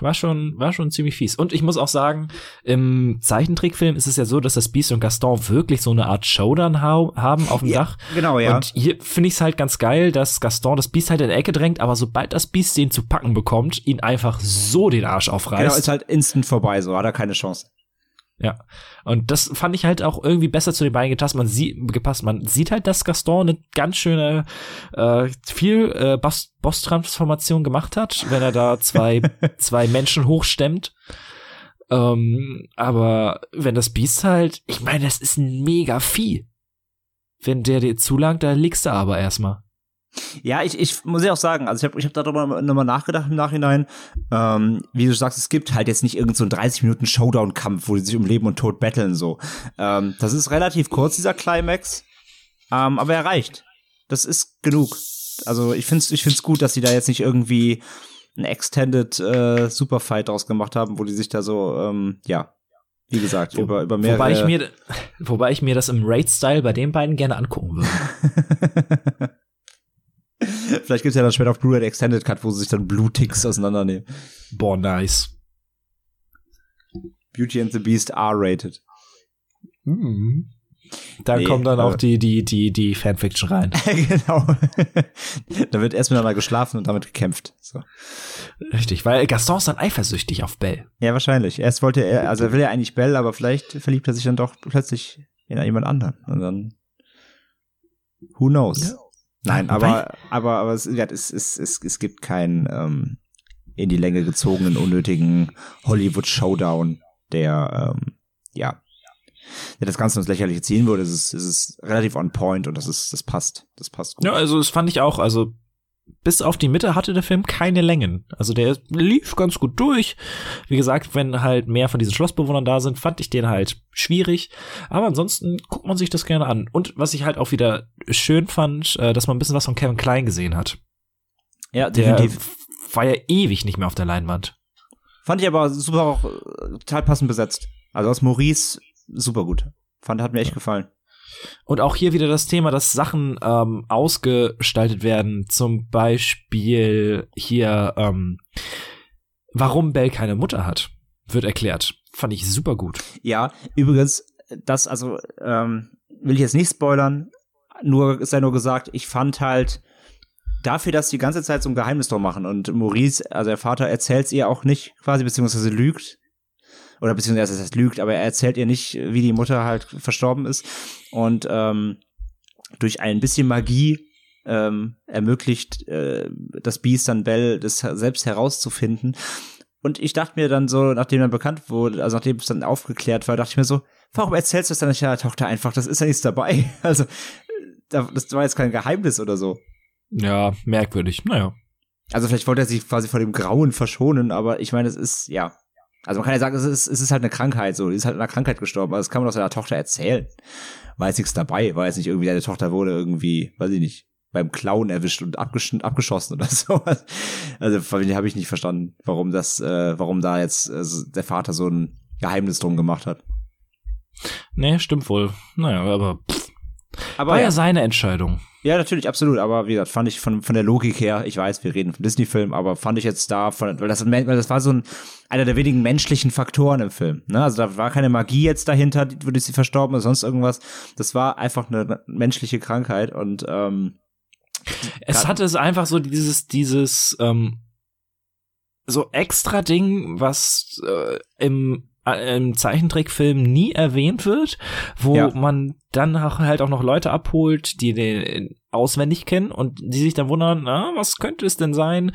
War schon, war schon ziemlich fies. Und ich muss auch sagen, im Zeichentrickfilm ist es ja so, dass das Beast und Gaston wirklich so eine Art Showdown ha haben auf dem ja, Dach. Genau, ja. Und hier finde ich es halt ganz geil, dass Gaston das Beast halt in die Ecke drängt, aber sobald das Beast den zu packen bekommt, ihn einfach so den Arsch aufreißt. Genau, ist halt instant vorbei, so hat er keine Chance. Ja. Und das fand ich halt auch irgendwie besser zu den beiden gepasst. Man sieht, gepasst. Man sieht halt, dass Gaston eine ganz schöne, äh, viel äh, Boss-Transformation gemacht hat, wenn er da zwei, zwei Menschen hochstemmt. Ähm, aber wenn das Biest halt, ich meine, das ist ein mega Vieh. Wenn der dir zulangt, da liegst du aber erstmal. Ja, ich, ich muss ja auch sagen, also ich habe ich hab darüber nochmal nachgedacht im Nachhinein. Ähm, wie du sagst, es gibt halt jetzt nicht irgendeinen so 30 Minuten Showdown-Kampf, wo die sich um Leben und Tod betteln so. Ähm, das ist relativ kurz, dieser Climax. Ähm, aber er reicht. Das ist genug. Also ich finde es ich find's gut, dass sie da jetzt nicht irgendwie ein Extended äh, Superfight draus gemacht haben, wo die sich da so, ähm, ja, wie gesagt, wo, über, über mehrere... Wobei ich, mir, wobei ich mir das im Raid-Style bei den beiden gerne angucken würde. Vielleicht gibt's ja dann später auf Blu-ray Extended Cut, wo sie sich dann Blue-Ticks auseinandernehmen. Boah, nice. Beauty and the Beast R-rated. Mhm. Da nee, kommt dann auch die, die, die, die Fanfiction rein. genau. da wird erst miteinander geschlafen und damit gekämpft. So. Richtig, weil Gaston ist dann eifersüchtig auf Belle. Ja, wahrscheinlich. Erst wollte er, also er will ja eigentlich Belle, aber vielleicht verliebt er sich dann doch plötzlich in jemand anderen. Und dann, who knows? Ja. Nein, aber, aber, aber es, es, es, es, es gibt keinen ähm, in die Länge gezogenen, unnötigen Hollywood-Showdown, der, ähm, ja, der das Ganze ins Lächerliche ziehen würde. Es ist, es ist relativ on point und das ist, das passt. Das passt gut. Ja, also das fand ich auch. Also bis auf die Mitte hatte der Film keine Längen. Also der lief ganz gut durch. Wie gesagt, wenn halt mehr von diesen Schlossbewohnern da sind, fand ich den halt schwierig. Aber ansonsten guckt man sich das gerne an. Und was ich halt auch wieder schön fand, äh, dass man ein bisschen was von Kevin Klein gesehen hat. Ja, definitiv. Der war ja ewig nicht mehr auf der Leinwand. Fand ich aber super auch total passend besetzt. Also aus Maurice super gut. Fand, hat mir echt gefallen. Und auch hier wieder das Thema, dass Sachen ähm, ausgestaltet werden. Zum Beispiel hier, ähm, warum Bell keine Mutter hat, wird erklärt. Fand ich super gut. Ja, übrigens, das, also, ähm, will ich jetzt nicht spoilern, nur, ja nur gesagt, ich fand halt, dafür, dass die ganze Zeit so ein Geheimnis drum machen und Maurice, also der Vater, erzählt es ihr auch nicht quasi, beziehungsweise lügt, oder beziehungsweise das heißt lügt, aber er erzählt ihr nicht, wie die Mutter halt verstorben ist. Und ähm, durch ein bisschen Magie ähm, ermöglicht äh, das Beast dann Bell, das selbst herauszufinden. Und ich dachte mir dann so, nachdem dann bekannt wurde, also nachdem es dann aufgeklärt war, dachte ich mir so, warum erzählst du es dann nicht deiner Tochter einfach? Das ist ja nichts dabei. Also, das war jetzt kein Geheimnis oder so. Ja, merkwürdig. Naja. Also vielleicht wollte er sich quasi vor dem Grauen verschonen, aber ich meine, es ist, ja, also man kann ja sagen, es ist, es ist halt eine Krankheit, so, die ist halt einer Krankheit gestorben, aber das kann man doch seiner Tochter erzählen. War jetzt nichts dabei, war jetzt nicht irgendwie, deine Tochter wurde irgendwie, weiß ich nicht, beim Clown erwischt und abgesch abgeschossen oder so. Also habe ich nicht verstanden, warum das, äh, warum da jetzt äh, der Vater so ein Geheimnis drum gemacht hat. Nee, stimmt wohl. Naja, aber, pff, aber war ja, ja seine Entscheidung. Ja, natürlich, absolut. Aber wie gesagt, fand ich von, von der Logik her, ich weiß, wir reden vom Disney-Film, aber fand ich jetzt da, von, weil, das, das war so ein, einer der wenigen menschlichen Faktoren im Film. Ne? Also da war keine Magie jetzt dahinter, würde sie verstorben oder sonst irgendwas. Das war einfach eine menschliche Krankheit und ähm, es hatte es einfach so dieses, dieses ähm, so extra Ding, was äh, im im Zeichentrickfilm nie erwähnt wird, wo ja. man dann halt auch noch Leute abholt, die den auswendig kennen und die sich dann wundern, na, was könnte es denn sein?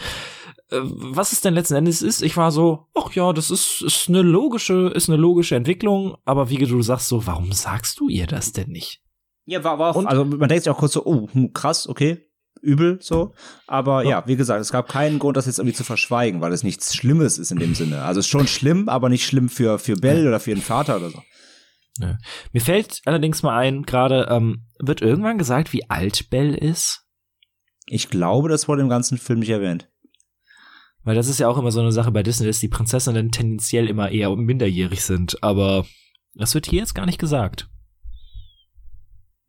äh, was es denn letzten Endes ist, ich war so, ach ja, das ist, ist eine logische, ist eine logische Entwicklung, aber wie du sagst so, warum sagst du ihr das denn nicht? Ja, war, war auch, Und? also man denkt sich auch kurz so, oh, hm, krass, okay, übel so. Aber ja. wie gesagt, es gab keinen Grund, das jetzt irgendwie zu verschweigen, weil es nichts Schlimmes ist in dem Sinne. Also es ist schon schlimm, aber nicht schlimm für, für Bell oder für ihren Vater oder so. Ja. Mir fällt allerdings mal ein, gerade, ähm, wird irgendwann gesagt, wie alt Bell ist? Ich glaube, das wurde im ganzen Film nicht erwähnt. Weil das ist ja auch immer so eine Sache bei Disney, dass die Prinzessinnen tendenziell immer eher minderjährig sind, aber das wird hier jetzt gar nicht gesagt.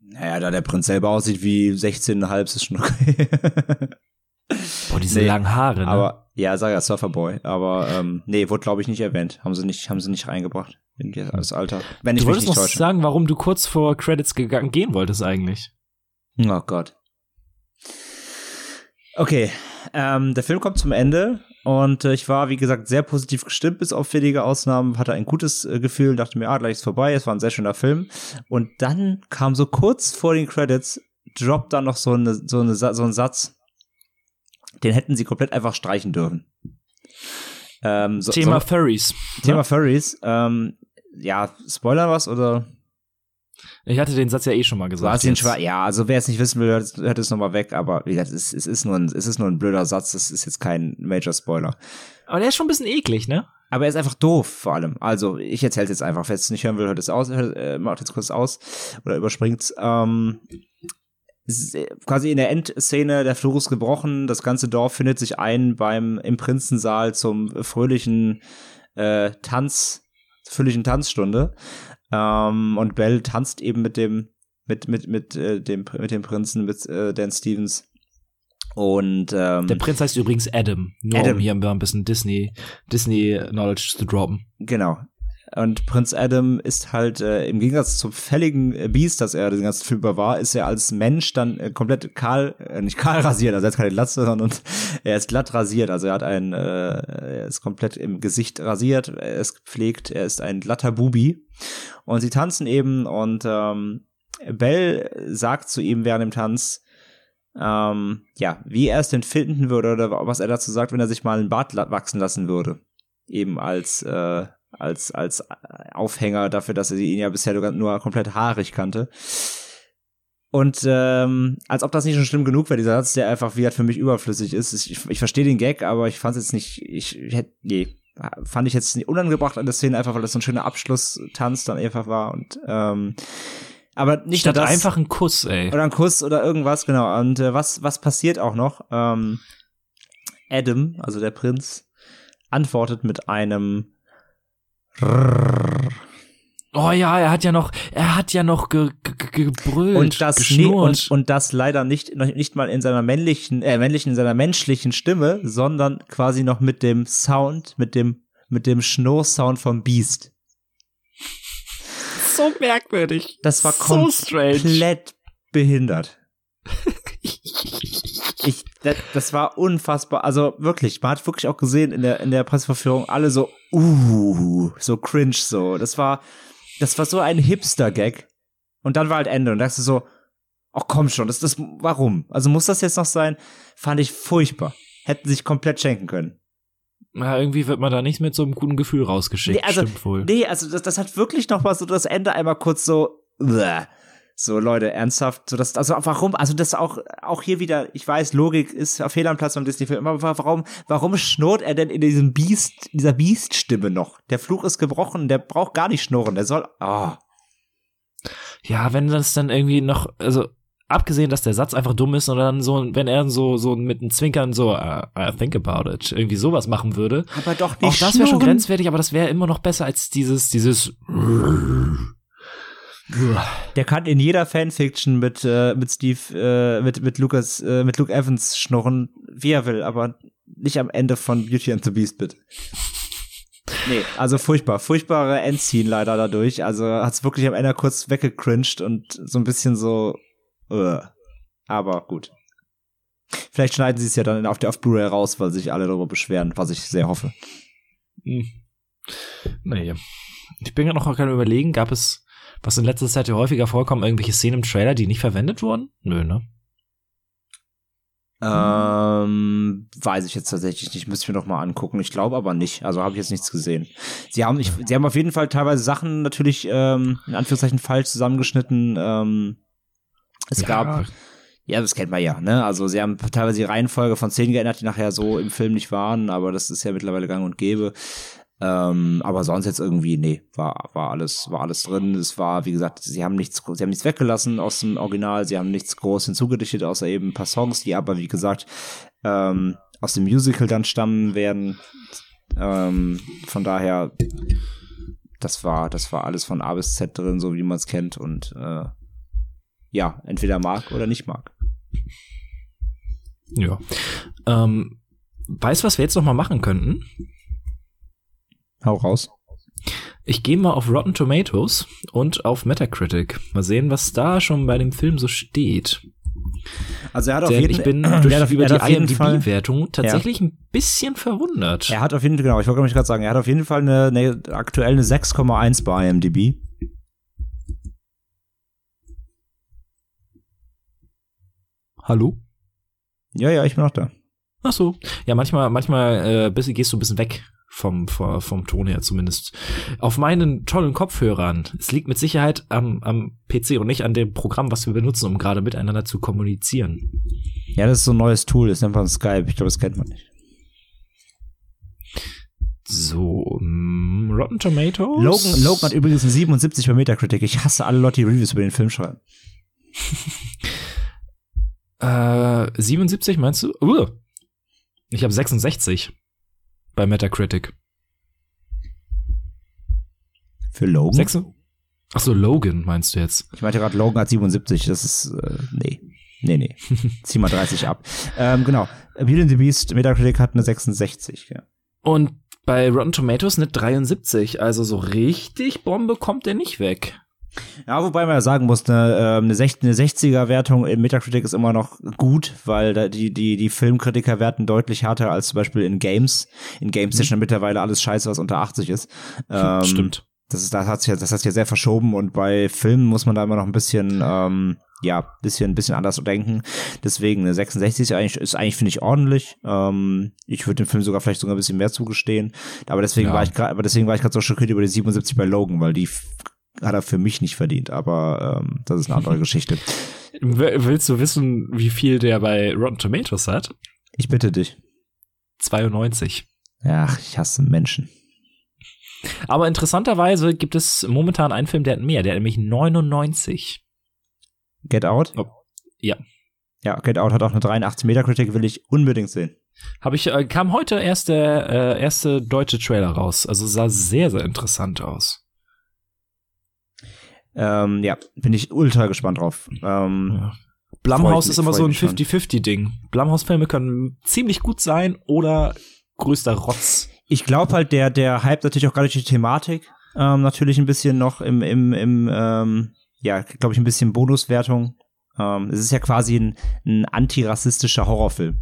Naja, da der Prinz selber aussieht wie 16,5, ist schon okay. Boah, diese nee, langen Haare, ne? Aber, ja, sag ja, Surferboy. Aber, ähm, nee, wurde, glaube ich, nicht erwähnt. Haben sie nicht, haben sie nicht reingebracht. In das Alter. Wenn ich du wolltest noch täusche. sagen, warum du kurz vor Credits gegangen, gehen wolltest eigentlich. Oh Gott. Okay, ähm, der Film kommt zum Ende und äh, ich war, wie gesagt, sehr positiv gestimmt, bis auf wenige Ausnahmen, hatte ein gutes äh, Gefühl und dachte mir, ah, gleich ist vorbei, es war ein sehr schöner Film. Und dann kam so kurz vor den Credits, droppt da noch so, eine, so, eine, so ein Satz, den hätten sie komplett einfach streichen dürfen. Ähm, so, Thema so, Furries. Thema ne? Furries. Ähm, ja, Spoiler was oder? Ich hatte den Satz ja eh schon mal gesagt. Du hast ja, also wer es nicht wissen will, hört, hört es nochmal weg, aber wie gesagt, es, es, ist nur ein, es ist nur ein blöder Satz, das ist jetzt kein Major Spoiler. Aber der ist schon ein bisschen eklig, ne? Aber er ist einfach doof, vor allem. Also, ich erzähl's jetzt einfach. Wer es nicht hören will, hört es aus, hört, äh, macht jetzt kurz aus oder überspringt's. Ähm, quasi in der Endszene der Fluch ist gebrochen, das ganze Dorf findet sich ein beim im Prinzensaal zum fröhlichen äh, Tanz, fröhlichen Tanzstunde. Ähm, und Bell tanzt eben mit dem, mit, mit, mit, äh, dem, mit dem Prinzen, mit äh, Dan Stevens. Und ähm, der Prinz heißt übrigens Adam. Nur Adam. um hier ein bisschen Disney, Disney Knowledge zu droppen. Genau. Und Prinz Adam ist halt äh, im Gegensatz zum fälligen äh, Beast, das er den ganzen Film über war, ist er als Mensch dann äh, komplett kahl, äh, nicht kahl rasiert, also er hat keine Glatze, sondern er ist glatt rasiert. Also er hat ein, äh, er ist komplett im Gesicht rasiert, er ist gepflegt, er ist ein glatter Bubi. Und sie tanzen eben und ähm, Bell sagt zu ihm während dem Tanz, ähm, ja, wie er es denn finden würde oder was er dazu sagt, wenn er sich mal einen Bart wachsen lassen würde. Eben als äh, als, als Aufhänger dafür, dass er ihn ja bisher nur komplett haarig kannte. Und ähm, als ob das nicht schon schlimm genug wäre, dieser Satz, der einfach wie halt für mich überflüssig ist. Ich, ich verstehe den Gag, aber ich fand es jetzt nicht, ich hätte, nee, fand ich jetzt nicht unangebracht an der Szene, einfach weil das so ein schöner Abschlusstanz dann einfach war und ähm, aber nicht Statt nur das, einfach ein Kuss, ey. Oder ein Kuss oder irgendwas, genau. Und äh, was, was passiert auch noch? Ähm, Adam, also der Prinz, antwortet mit einem Oh ja, er hat ja noch, er hat ja noch ge, ge, gebrüllt, und das nee, und, und das leider nicht nicht mal in seiner männlichen, äh, männlichen in seiner menschlichen Stimme, sondern quasi noch mit dem Sound, mit dem mit dem Schnurrsound vom Beast. So merkwürdig. Das war so komplett strange. behindert. Das, das, war unfassbar. Also wirklich, man hat wirklich auch gesehen in der, in der Presseverführung alle so, uh, so cringe so. Das war, das war so ein Hipster-Gag. Und dann war halt Ende und da dachte so, ach komm schon, das, das, warum? Also muss das jetzt noch sein? Fand ich furchtbar. Hätten sich komplett schenken können. Ja, irgendwie wird man da nicht mit so einem guten Gefühl rausgeschickt. Nee, also, Stimmt wohl. Nee, also das, das hat wirklich noch mal so das Ende einmal kurz so, bleh. So, Leute, ernsthaft, so das, also warum, also das auch, auch hier wieder, ich weiß, Logik ist auf Fehl am Platz beim Disney-Film, aber warum, warum schnurrt er denn in diesem Biest, dieser Biest-Stimme noch? Der Fluch ist gebrochen, der braucht gar nicht schnurren, der soll, oh. Ja, wenn das dann irgendwie noch, also, abgesehen, dass der Satz einfach dumm ist und dann so, wenn er so, so mit einem Zwinkern so, uh, I think about it, irgendwie sowas machen würde. Aber doch nicht Auch das wäre schon grenzwertig, aber das wäre immer noch besser als dieses, dieses, der kann in jeder Fanfiction mit, äh, mit Steve, äh, mit, mit Lucas, äh, mit Luke Evans schnurren, wie er will, aber nicht am Ende von Beauty and the Beast, bitte. Nee, also furchtbar. Furchtbare Endscene leider dadurch. Also hat's wirklich am Ende kurz weggecringed und so ein bisschen so, uh. aber gut. Vielleicht schneiden sie es ja dann auf der auf Blu-ray raus, weil sich alle darüber beschweren, was ich sehr hoffe. Hm. Naja. Ich bin gerade noch gerade überlegen, gab es was in letzter Zeit ja häufiger vorkommt, irgendwelche Szenen im Trailer, die nicht verwendet wurden? Nö, ne? Ähm, weiß ich jetzt tatsächlich nicht, müsste ich mir noch mal angucken. Ich glaube aber nicht. Also habe ich jetzt nichts gesehen. Sie haben, ich, sie haben auf jeden Fall teilweise Sachen natürlich ähm, in Anführungszeichen falsch zusammengeschnitten. Ähm, es Ja. gab, ja, das kennt man ja, ne? Also sie haben teilweise die Reihenfolge von Szenen geändert, die nachher so im Film nicht waren, aber das ist ja mittlerweile gang und gäbe. Ähm, aber sonst jetzt irgendwie, nee, war, war alles, war alles drin. Es war, wie gesagt, sie haben nichts, sie haben nichts weggelassen aus dem Original, sie haben nichts groß hinzugedichtet, außer eben ein paar Songs, die aber, wie gesagt, ähm, aus dem Musical dann stammen werden. Ähm, von daher, das war, das war alles von A bis Z drin, so wie man es kennt und äh, ja, entweder mag oder nicht mag. Ja. Ähm, weißt du, was wir jetzt noch mal machen könnten? Hau raus. Ich gehe mal auf Rotten Tomatoes und auf Metacritic. Mal sehen, was da schon bei dem Film so steht. Also er hat auf Denn jeden ich bin er durch, hat auf, über er die hat auf jeden Fall, IMDb-Wertung tatsächlich ein bisschen verwundert. er hat auf jeden Fall, genau, ich wollte nämlich gerade sagen, er hat auf jeden Fall eine, eine aktuell eine 6,1 bei IMDb. Hallo? Ja, ja, ich bin noch da. Ach so. Ja, manchmal, manchmal äh, bist, gehst du ein bisschen weg vom, vom, Ton her zumindest. Auf meinen tollen Kopfhörern. Es liegt mit Sicherheit am, am PC und nicht an dem Programm, was wir benutzen, um gerade miteinander zu kommunizieren. Ja, das ist so ein neues Tool, das nennt man Skype. Ich glaube, das kennt man nicht. So, mm, Rotten Tomatoes. Logan, Logan hat übrigens eine 77 bei Metacritic. Ich hasse alle Leute, die Reviews über den Film schreiben. Äh, 77 meinst du? Uh, ich habe 66 bei Metacritic. Für Logan? Sechs? Ach so, Logan meinst du jetzt? Ich meinte gerade, Logan hat 77. Das ist, äh, nee. Nee, nee. Zieh mal 30 ab. Ähm, genau. Beauty and the Beast, Metacritic hat eine 66. Ja. Und bei Rotten Tomatoes eine 73. Also so richtig Bombe kommt der nicht weg. Ja, wobei man ja sagen muss, eine, ähm, eine, 60, eine 60er-Wertung im Metacritic ist immer noch gut, weil die, die, die Filmkritiker werten deutlich härter als zum Beispiel in Games. In Games ist schon mittlerweile alles scheiße, was unter 80 ist. Ähm, Stimmt. Das ist, das hat sich, ja- das hat sich ja sehr verschoben und bei Filmen muss man da immer noch ein bisschen, ähm, ja, bisschen, bisschen anders denken. Deswegen eine 66 ist eigentlich, ist eigentlich finde ich ordentlich. Ähm, ich würde dem Film sogar vielleicht sogar ein bisschen mehr zugestehen. Aber deswegen Ja. war ich gerade, aber deswegen war ich gerade so schockiert über die 77 bei Logan, weil die hat er für mich nicht verdient. Aber ähm, das ist eine andere Geschichte. Willst du wissen, wie viel der bei Rotten Tomatoes hat? Ich bitte dich. 92. Ach, ich hasse Menschen. Aber interessanterweise gibt es momentan einen Film, der hat mehr. Der hat nämlich 99. Get Out? Oh, ja. Ja, Get Out hat auch eine 83 Metacritic, will ich unbedingt sehen. Habe ich, äh, kam heute erst der äh, erste deutsche Trailer raus. Also sah sehr, sehr interessant aus. Ähm, ja, bin ich ultra gespannt drauf. Ähm, Ja. Blumhouse ist immer so ein ich mich schon. 50-50-Ding. Blumhouse-Filme können ziemlich gut sein oder größter Rotz. ich glaube halt, der, der hype natürlich auch gerade durch die Thematik ähm, natürlich ein bisschen noch im, im, im ähm, ja, glaube ich, ein bisschen Bonuswertung. Ähm, es ist ja quasi ein, ein antirassistischer Horrorfilm.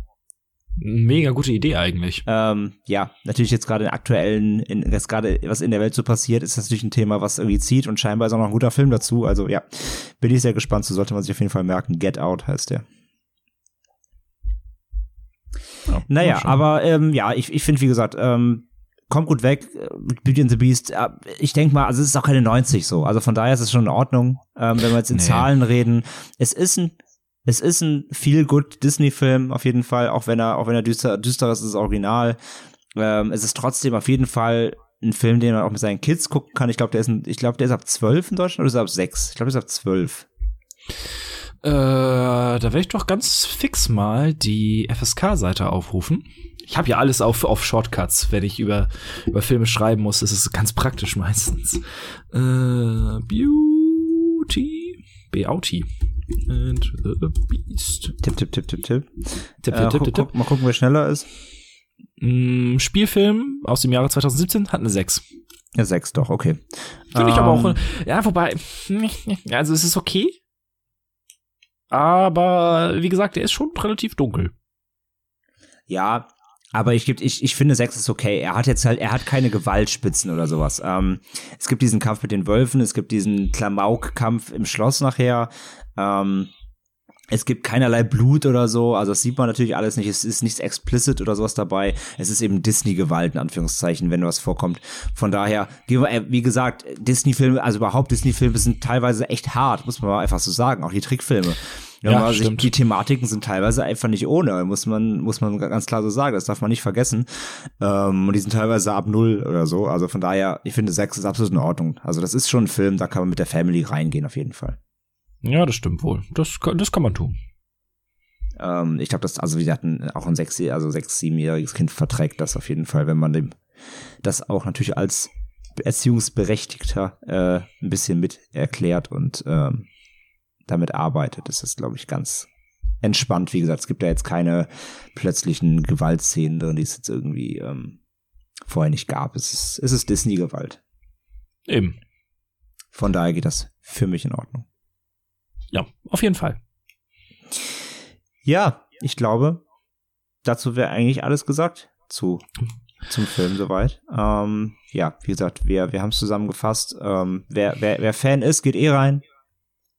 Mega gute Idee eigentlich. Ähm, ja, natürlich jetzt gerade in aktuellen, in, jetzt gerade was in der Welt so passiert, ist das natürlich ein Thema, was irgendwie zieht und scheinbar ist auch noch ein guter Film dazu. Also ja, bin ich sehr gespannt. So sollte man sich auf jeden Fall merken. Get Out heißt der. Ja, Naja, aber ähm, ja, ich, ich finde, wie gesagt, ähm, kommt gut weg. äh, Beauty and the Beast. Äh, ich denke mal, also es ist auch keine 90 so. Also von daher ist es schon in Ordnung, ähm, wenn wir jetzt in Nee. Zahlen reden. Es ist ein es ist ein feel good Disney-Film auf jeden Fall, auch wenn er, auch wenn er düster, düster ist, ist es original. Ähm, es ist trotzdem auf jeden Fall ein Film, den man auch mit seinen Kids gucken kann. Ich glaube, der ist, ein, ich glaube, der ist ab 12 in Deutschland oder ist er ab 6? Ich glaube, der ist ab 12. Äh, da werde ich doch ganz fix mal die FSK-Seite aufrufen. Ich habe ja alles auf, auf Shortcuts, wenn ich über, über Filme schreiben muss. Das ist ganz praktisch meistens. Äh, Beauty. Beauty. And the Beast. Tipp, tipp, tipp, tipp, tipp. Tipp, Äh, tipp, tipp, tipp, mal gucken, wer schneller ist. Mm, Spielfilm aus dem Jahre 2017 hat eine 6. Ja, 6 doch, okay. Finde ich aber Ähm, auch. Ja, wobei. Also es ist okay. Aber wie gesagt, der ist schon relativ dunkel. Ja, aber ich, ich, ich finde, Sex ist okay. Er hat jetzt halt, er hat keine Gewaltspitzen oder sowas. Ähm, es gibt diesen Kampf mit den Wölfen, es gibt diesen Klamauk-Kampf im Schloss nachher. Ähm, Es gibt keinerlei Blut oder so, also das sieht man natürlich alles nicht. Es ist nichts explicit oder sowas dabei. Es ist eben Disney-Gewalt, in Anführungszeichen, wenn was vorkommt. Von daher, wie gesagt, Disney-Filme, also überhaupt Disney-Filme sind teilweise echt hart, muss man mal einfach so sagen. Auch die Trickfilme. Ja, ja also. Die Thematiken sind teilweise einfach nicht ohne, muss man, muss man ganz klar so sagen. Das darf man nicht vergessen. Ähm, und die sind teilweise ab null oder so. Also von daher, ich finde, sechs ist absolut in Ordnung. Also das ist schon ein Film, da kann man mit der Family reingehen, auf jeden Fall. Ja, das stimmt wohl. Das, das kann man tun. Ähm, ich glaube, das, also wir hatten auch ein sechs, also sechs, siebenjähriges Kind verträgt das auf jeden Fall, wenn man dem das auch natürlich als Erziehungsberechtigter äh, ein bisschen mit erklärt und ähm, damit arbeitet. Das ist, glaube ich, ganz entspannt. Wie gesagt, es gibt da jetzt keine plötzlichen Gewaltszenen drin, die es jetzt irgendwie ähm, vorher nicht gab. Es ist, es ist Disney-Gewalt. Eben. Von daher geht das für mich in Ordnung. Ja, auf jeden Fall. Ja, ich glaube, dazu wäre eigentlich alles gesagt zu zum Film soweit. Ähm, ja, wie gesagt, wir, wir haben es zusammengefasst. Ähm, wer, wer, wer Fan ist, geht eh rein.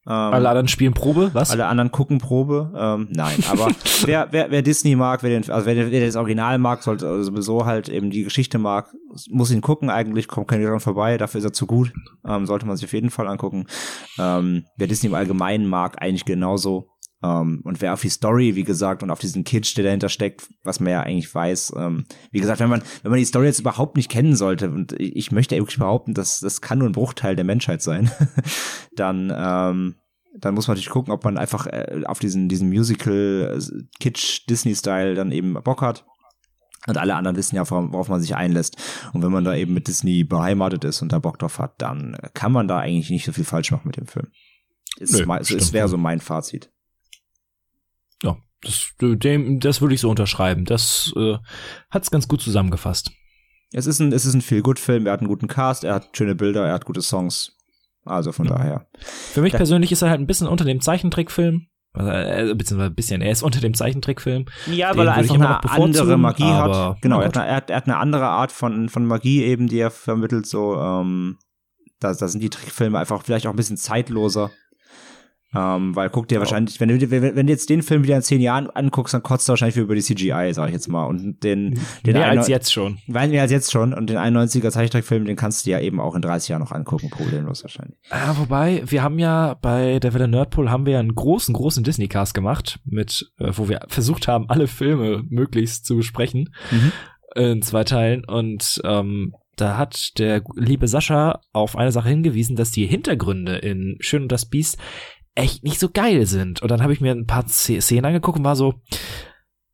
Ähm, alle anderen spielen Probe, was? Alle anderen gucken Probe. Ähm, nein, aber wer, wer, wer Disney mag, wer den, also wer, wer das Original mag, sollte sowieso halt eben die Geschichte mag, muss ihn gucken eigentlich, kommt kein dran vorbei, dafür ist er zu gut. Ähm, sollte man sich auf jeden Fall angucken. Ähm, wer Disney im Allgemeinen mag, eigentlich genauso. Um, ähm, und wer auf die Story, wie gesagt, und auf diesen Kitsch, der dahinter steckt, was man ja eigentlich weiß, um, ähm, wie gesagt, wenn man, wenn man die Story jetzt überhaupt nicht kennen sollte, und ich möchte wirklich behaupten, dass das kann nur ein Bruchteil der Menschheit sein, dann, ähm, dann muss man natürlich gucken, ob man einfach äh, auf diesen, diesen Musical äh, Kitsch Disney-Style dann eben Bock hat. Und alle anderen wissen ja, worauf man sich einlässt. Und wenn man da eben mit Disney beheimatet ist und da Bock drauf hat, dann kann man da eigentlich nicht so viel falsch machen mit dem Film. Nö, es wäre so mein Fazit. Das, dem, das würde ich so unterschreiben. Das äh, hat es ganz gut zusammengefasst. Es ist ein, es ist ein viel gut Film. Er hat einen guten Cast, er hat schöne Bilder, er hat gute Songs. Also von ja. daher. Für mich da, persönlich ist er halt ein bisschen unter dem Zeichentrickfilm. Also, beziehungsweise ein bisschen, er ist unter dem Zeichentrickfilm. Ja, weil er einfach eine andere Magie hat. Genau, er hat, eine, er hat, eine, andere Art von, von Magie eben, die er vermittelt. So, ähm, da, da sind die Trickfilme einfach vielleicht auch ein bisschen zeitloser. Ähm, weil guck dir oh. wahrscheinlich, wenn du, wenn, wenn du jetzt den Film wieder in zehn Jahren anguckst, dann kotzt du wahrscheinlich über die CGI, sag ich jetzt mal. Und den, den mehr als jetzt schon. Weil mehr als jetzt schon. Und den 91er Zeichentrickfilm, den kannst du ja eben auch in 30 Jahren noch angucken, problemlos wahrscheinlich. Ja, wobei, wir haben ja bei der Welle Nerdpool haben wir ja einen großen, großen Disney-Cast gemacht, mit, äh, wo wir versucht haben, alle Filme möglichst zu besprechen. Mhm. In zwei Teilen. Und ähm, da hat der liebe Sascha auf eine Sache hingewiesen, dass die Hintergründe in Schön und das Biest echt nicht so geil sind. Und dann habe ich mir ein paar Szenen angeguckt und war so,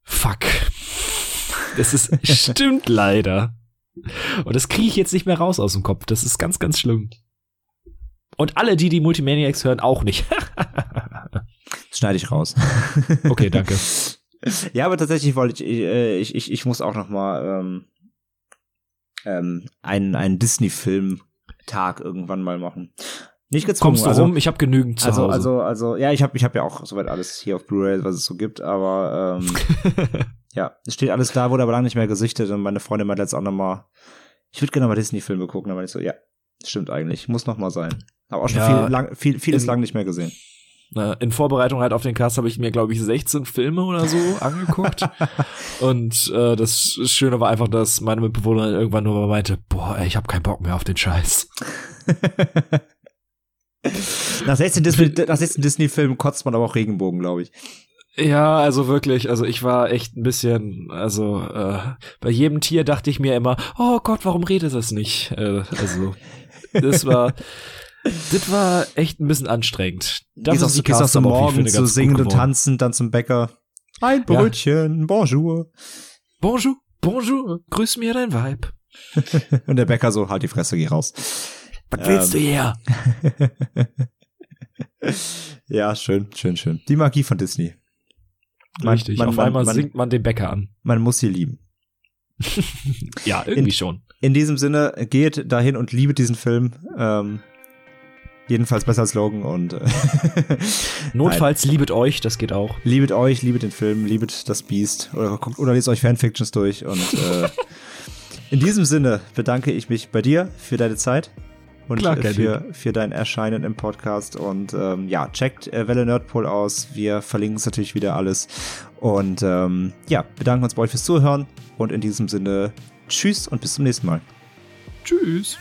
fuck. Das ist, stimmt leider. Und das kriege ich jetzt nicht mehr raus aus dem Kopf. Das ist ganz, ganz schlimm. Und alle, die die Multimaniacs hören, auch nicht. das schneide ich raus. okay, danke. Ja, aber tatsächlich wollte ich, äh, ich, ich, ich muss auch noch mal ähm, ähm, einen, einen Disney-Film-Tag irgendwann mal machen. Nicht gezwungen. Kommst du also, rum? Ich habe genügend zu also, Hause. Also, also, ja, ich habe ich hab ja auch soweit alles hier auf Blu-ray, was es so gibt, aber ähm, ja, es steht alles da, wurde aber lange nicht mehr gesichtet und meine Freundin meinte jetzt auch nochmal, ich würde gerne mal Disney-Filme gucken, aber ich so, ja, stimmt eigentlich, muss noch mal sein. Aber auch schon ja, viel, lang, viel, vieles lang nicht mehr gesehen. In Vorbereitung halt auf den Cast habe ich mir, glaube ich, 16 Filme oder so angeguckt. und äh, das Schöne war einfach, dass meine Mitbewohnerin irgendwann nur mal meinte, boah, ey, ich habe keinen Bock mehr auf den Scheiß. nach 16 Disney, nach 16 Disney-Filmen kotzt man aber auch Regenbogen, glaube ich. Ja, also wirklich, also ich war echt ein bisschen, also äh, bei jedem Tier dachte ich mir immer, oh Gott, warum redet es nicht? Äh, also das war, das war echt ein bisschen anstrengend. Das gehst ist auch, gehst auch so morgen zu singen und tanzen, dann zum Bäcker. Ein Brötchen, ja. bonjour. Bonjour, bonjour, grüß mir dein Weib. und der Bäcker so, halt die Fresse, geh raus. Was willst ähm, du hier? ja, schön, schön, schön. Die Magie von Disney. Man, Richtig, man, auf man, einmal man, singt man den Bäcker an. Man muss sie lieben. ja, irgendwie in, schon. In diesem Sinne, geht dahin und liebet diesen Film. Ähm, jedenfalls besser als Logan und äh, Notfalls liebet euch, das geht auch. Liebet euch, liebet den Film, liebet das Beast oder guckt oder lest euch Fanfictions durch und äh, in diesem Sinne bedanke ich mich bei dir für deine Zeit. Und Klar, äh, für, für dein Erscheinen im Podcast. Und ähm, ja, checkt äh, Welle Nerdpol aus. Wir verlinken es natürlich wieder alles. Und ähm, ja, bedanken uns bei euch fürs Zuhören. Und in diesem Sinne, tschüss und bis zum nächsten Mal. Tschüss.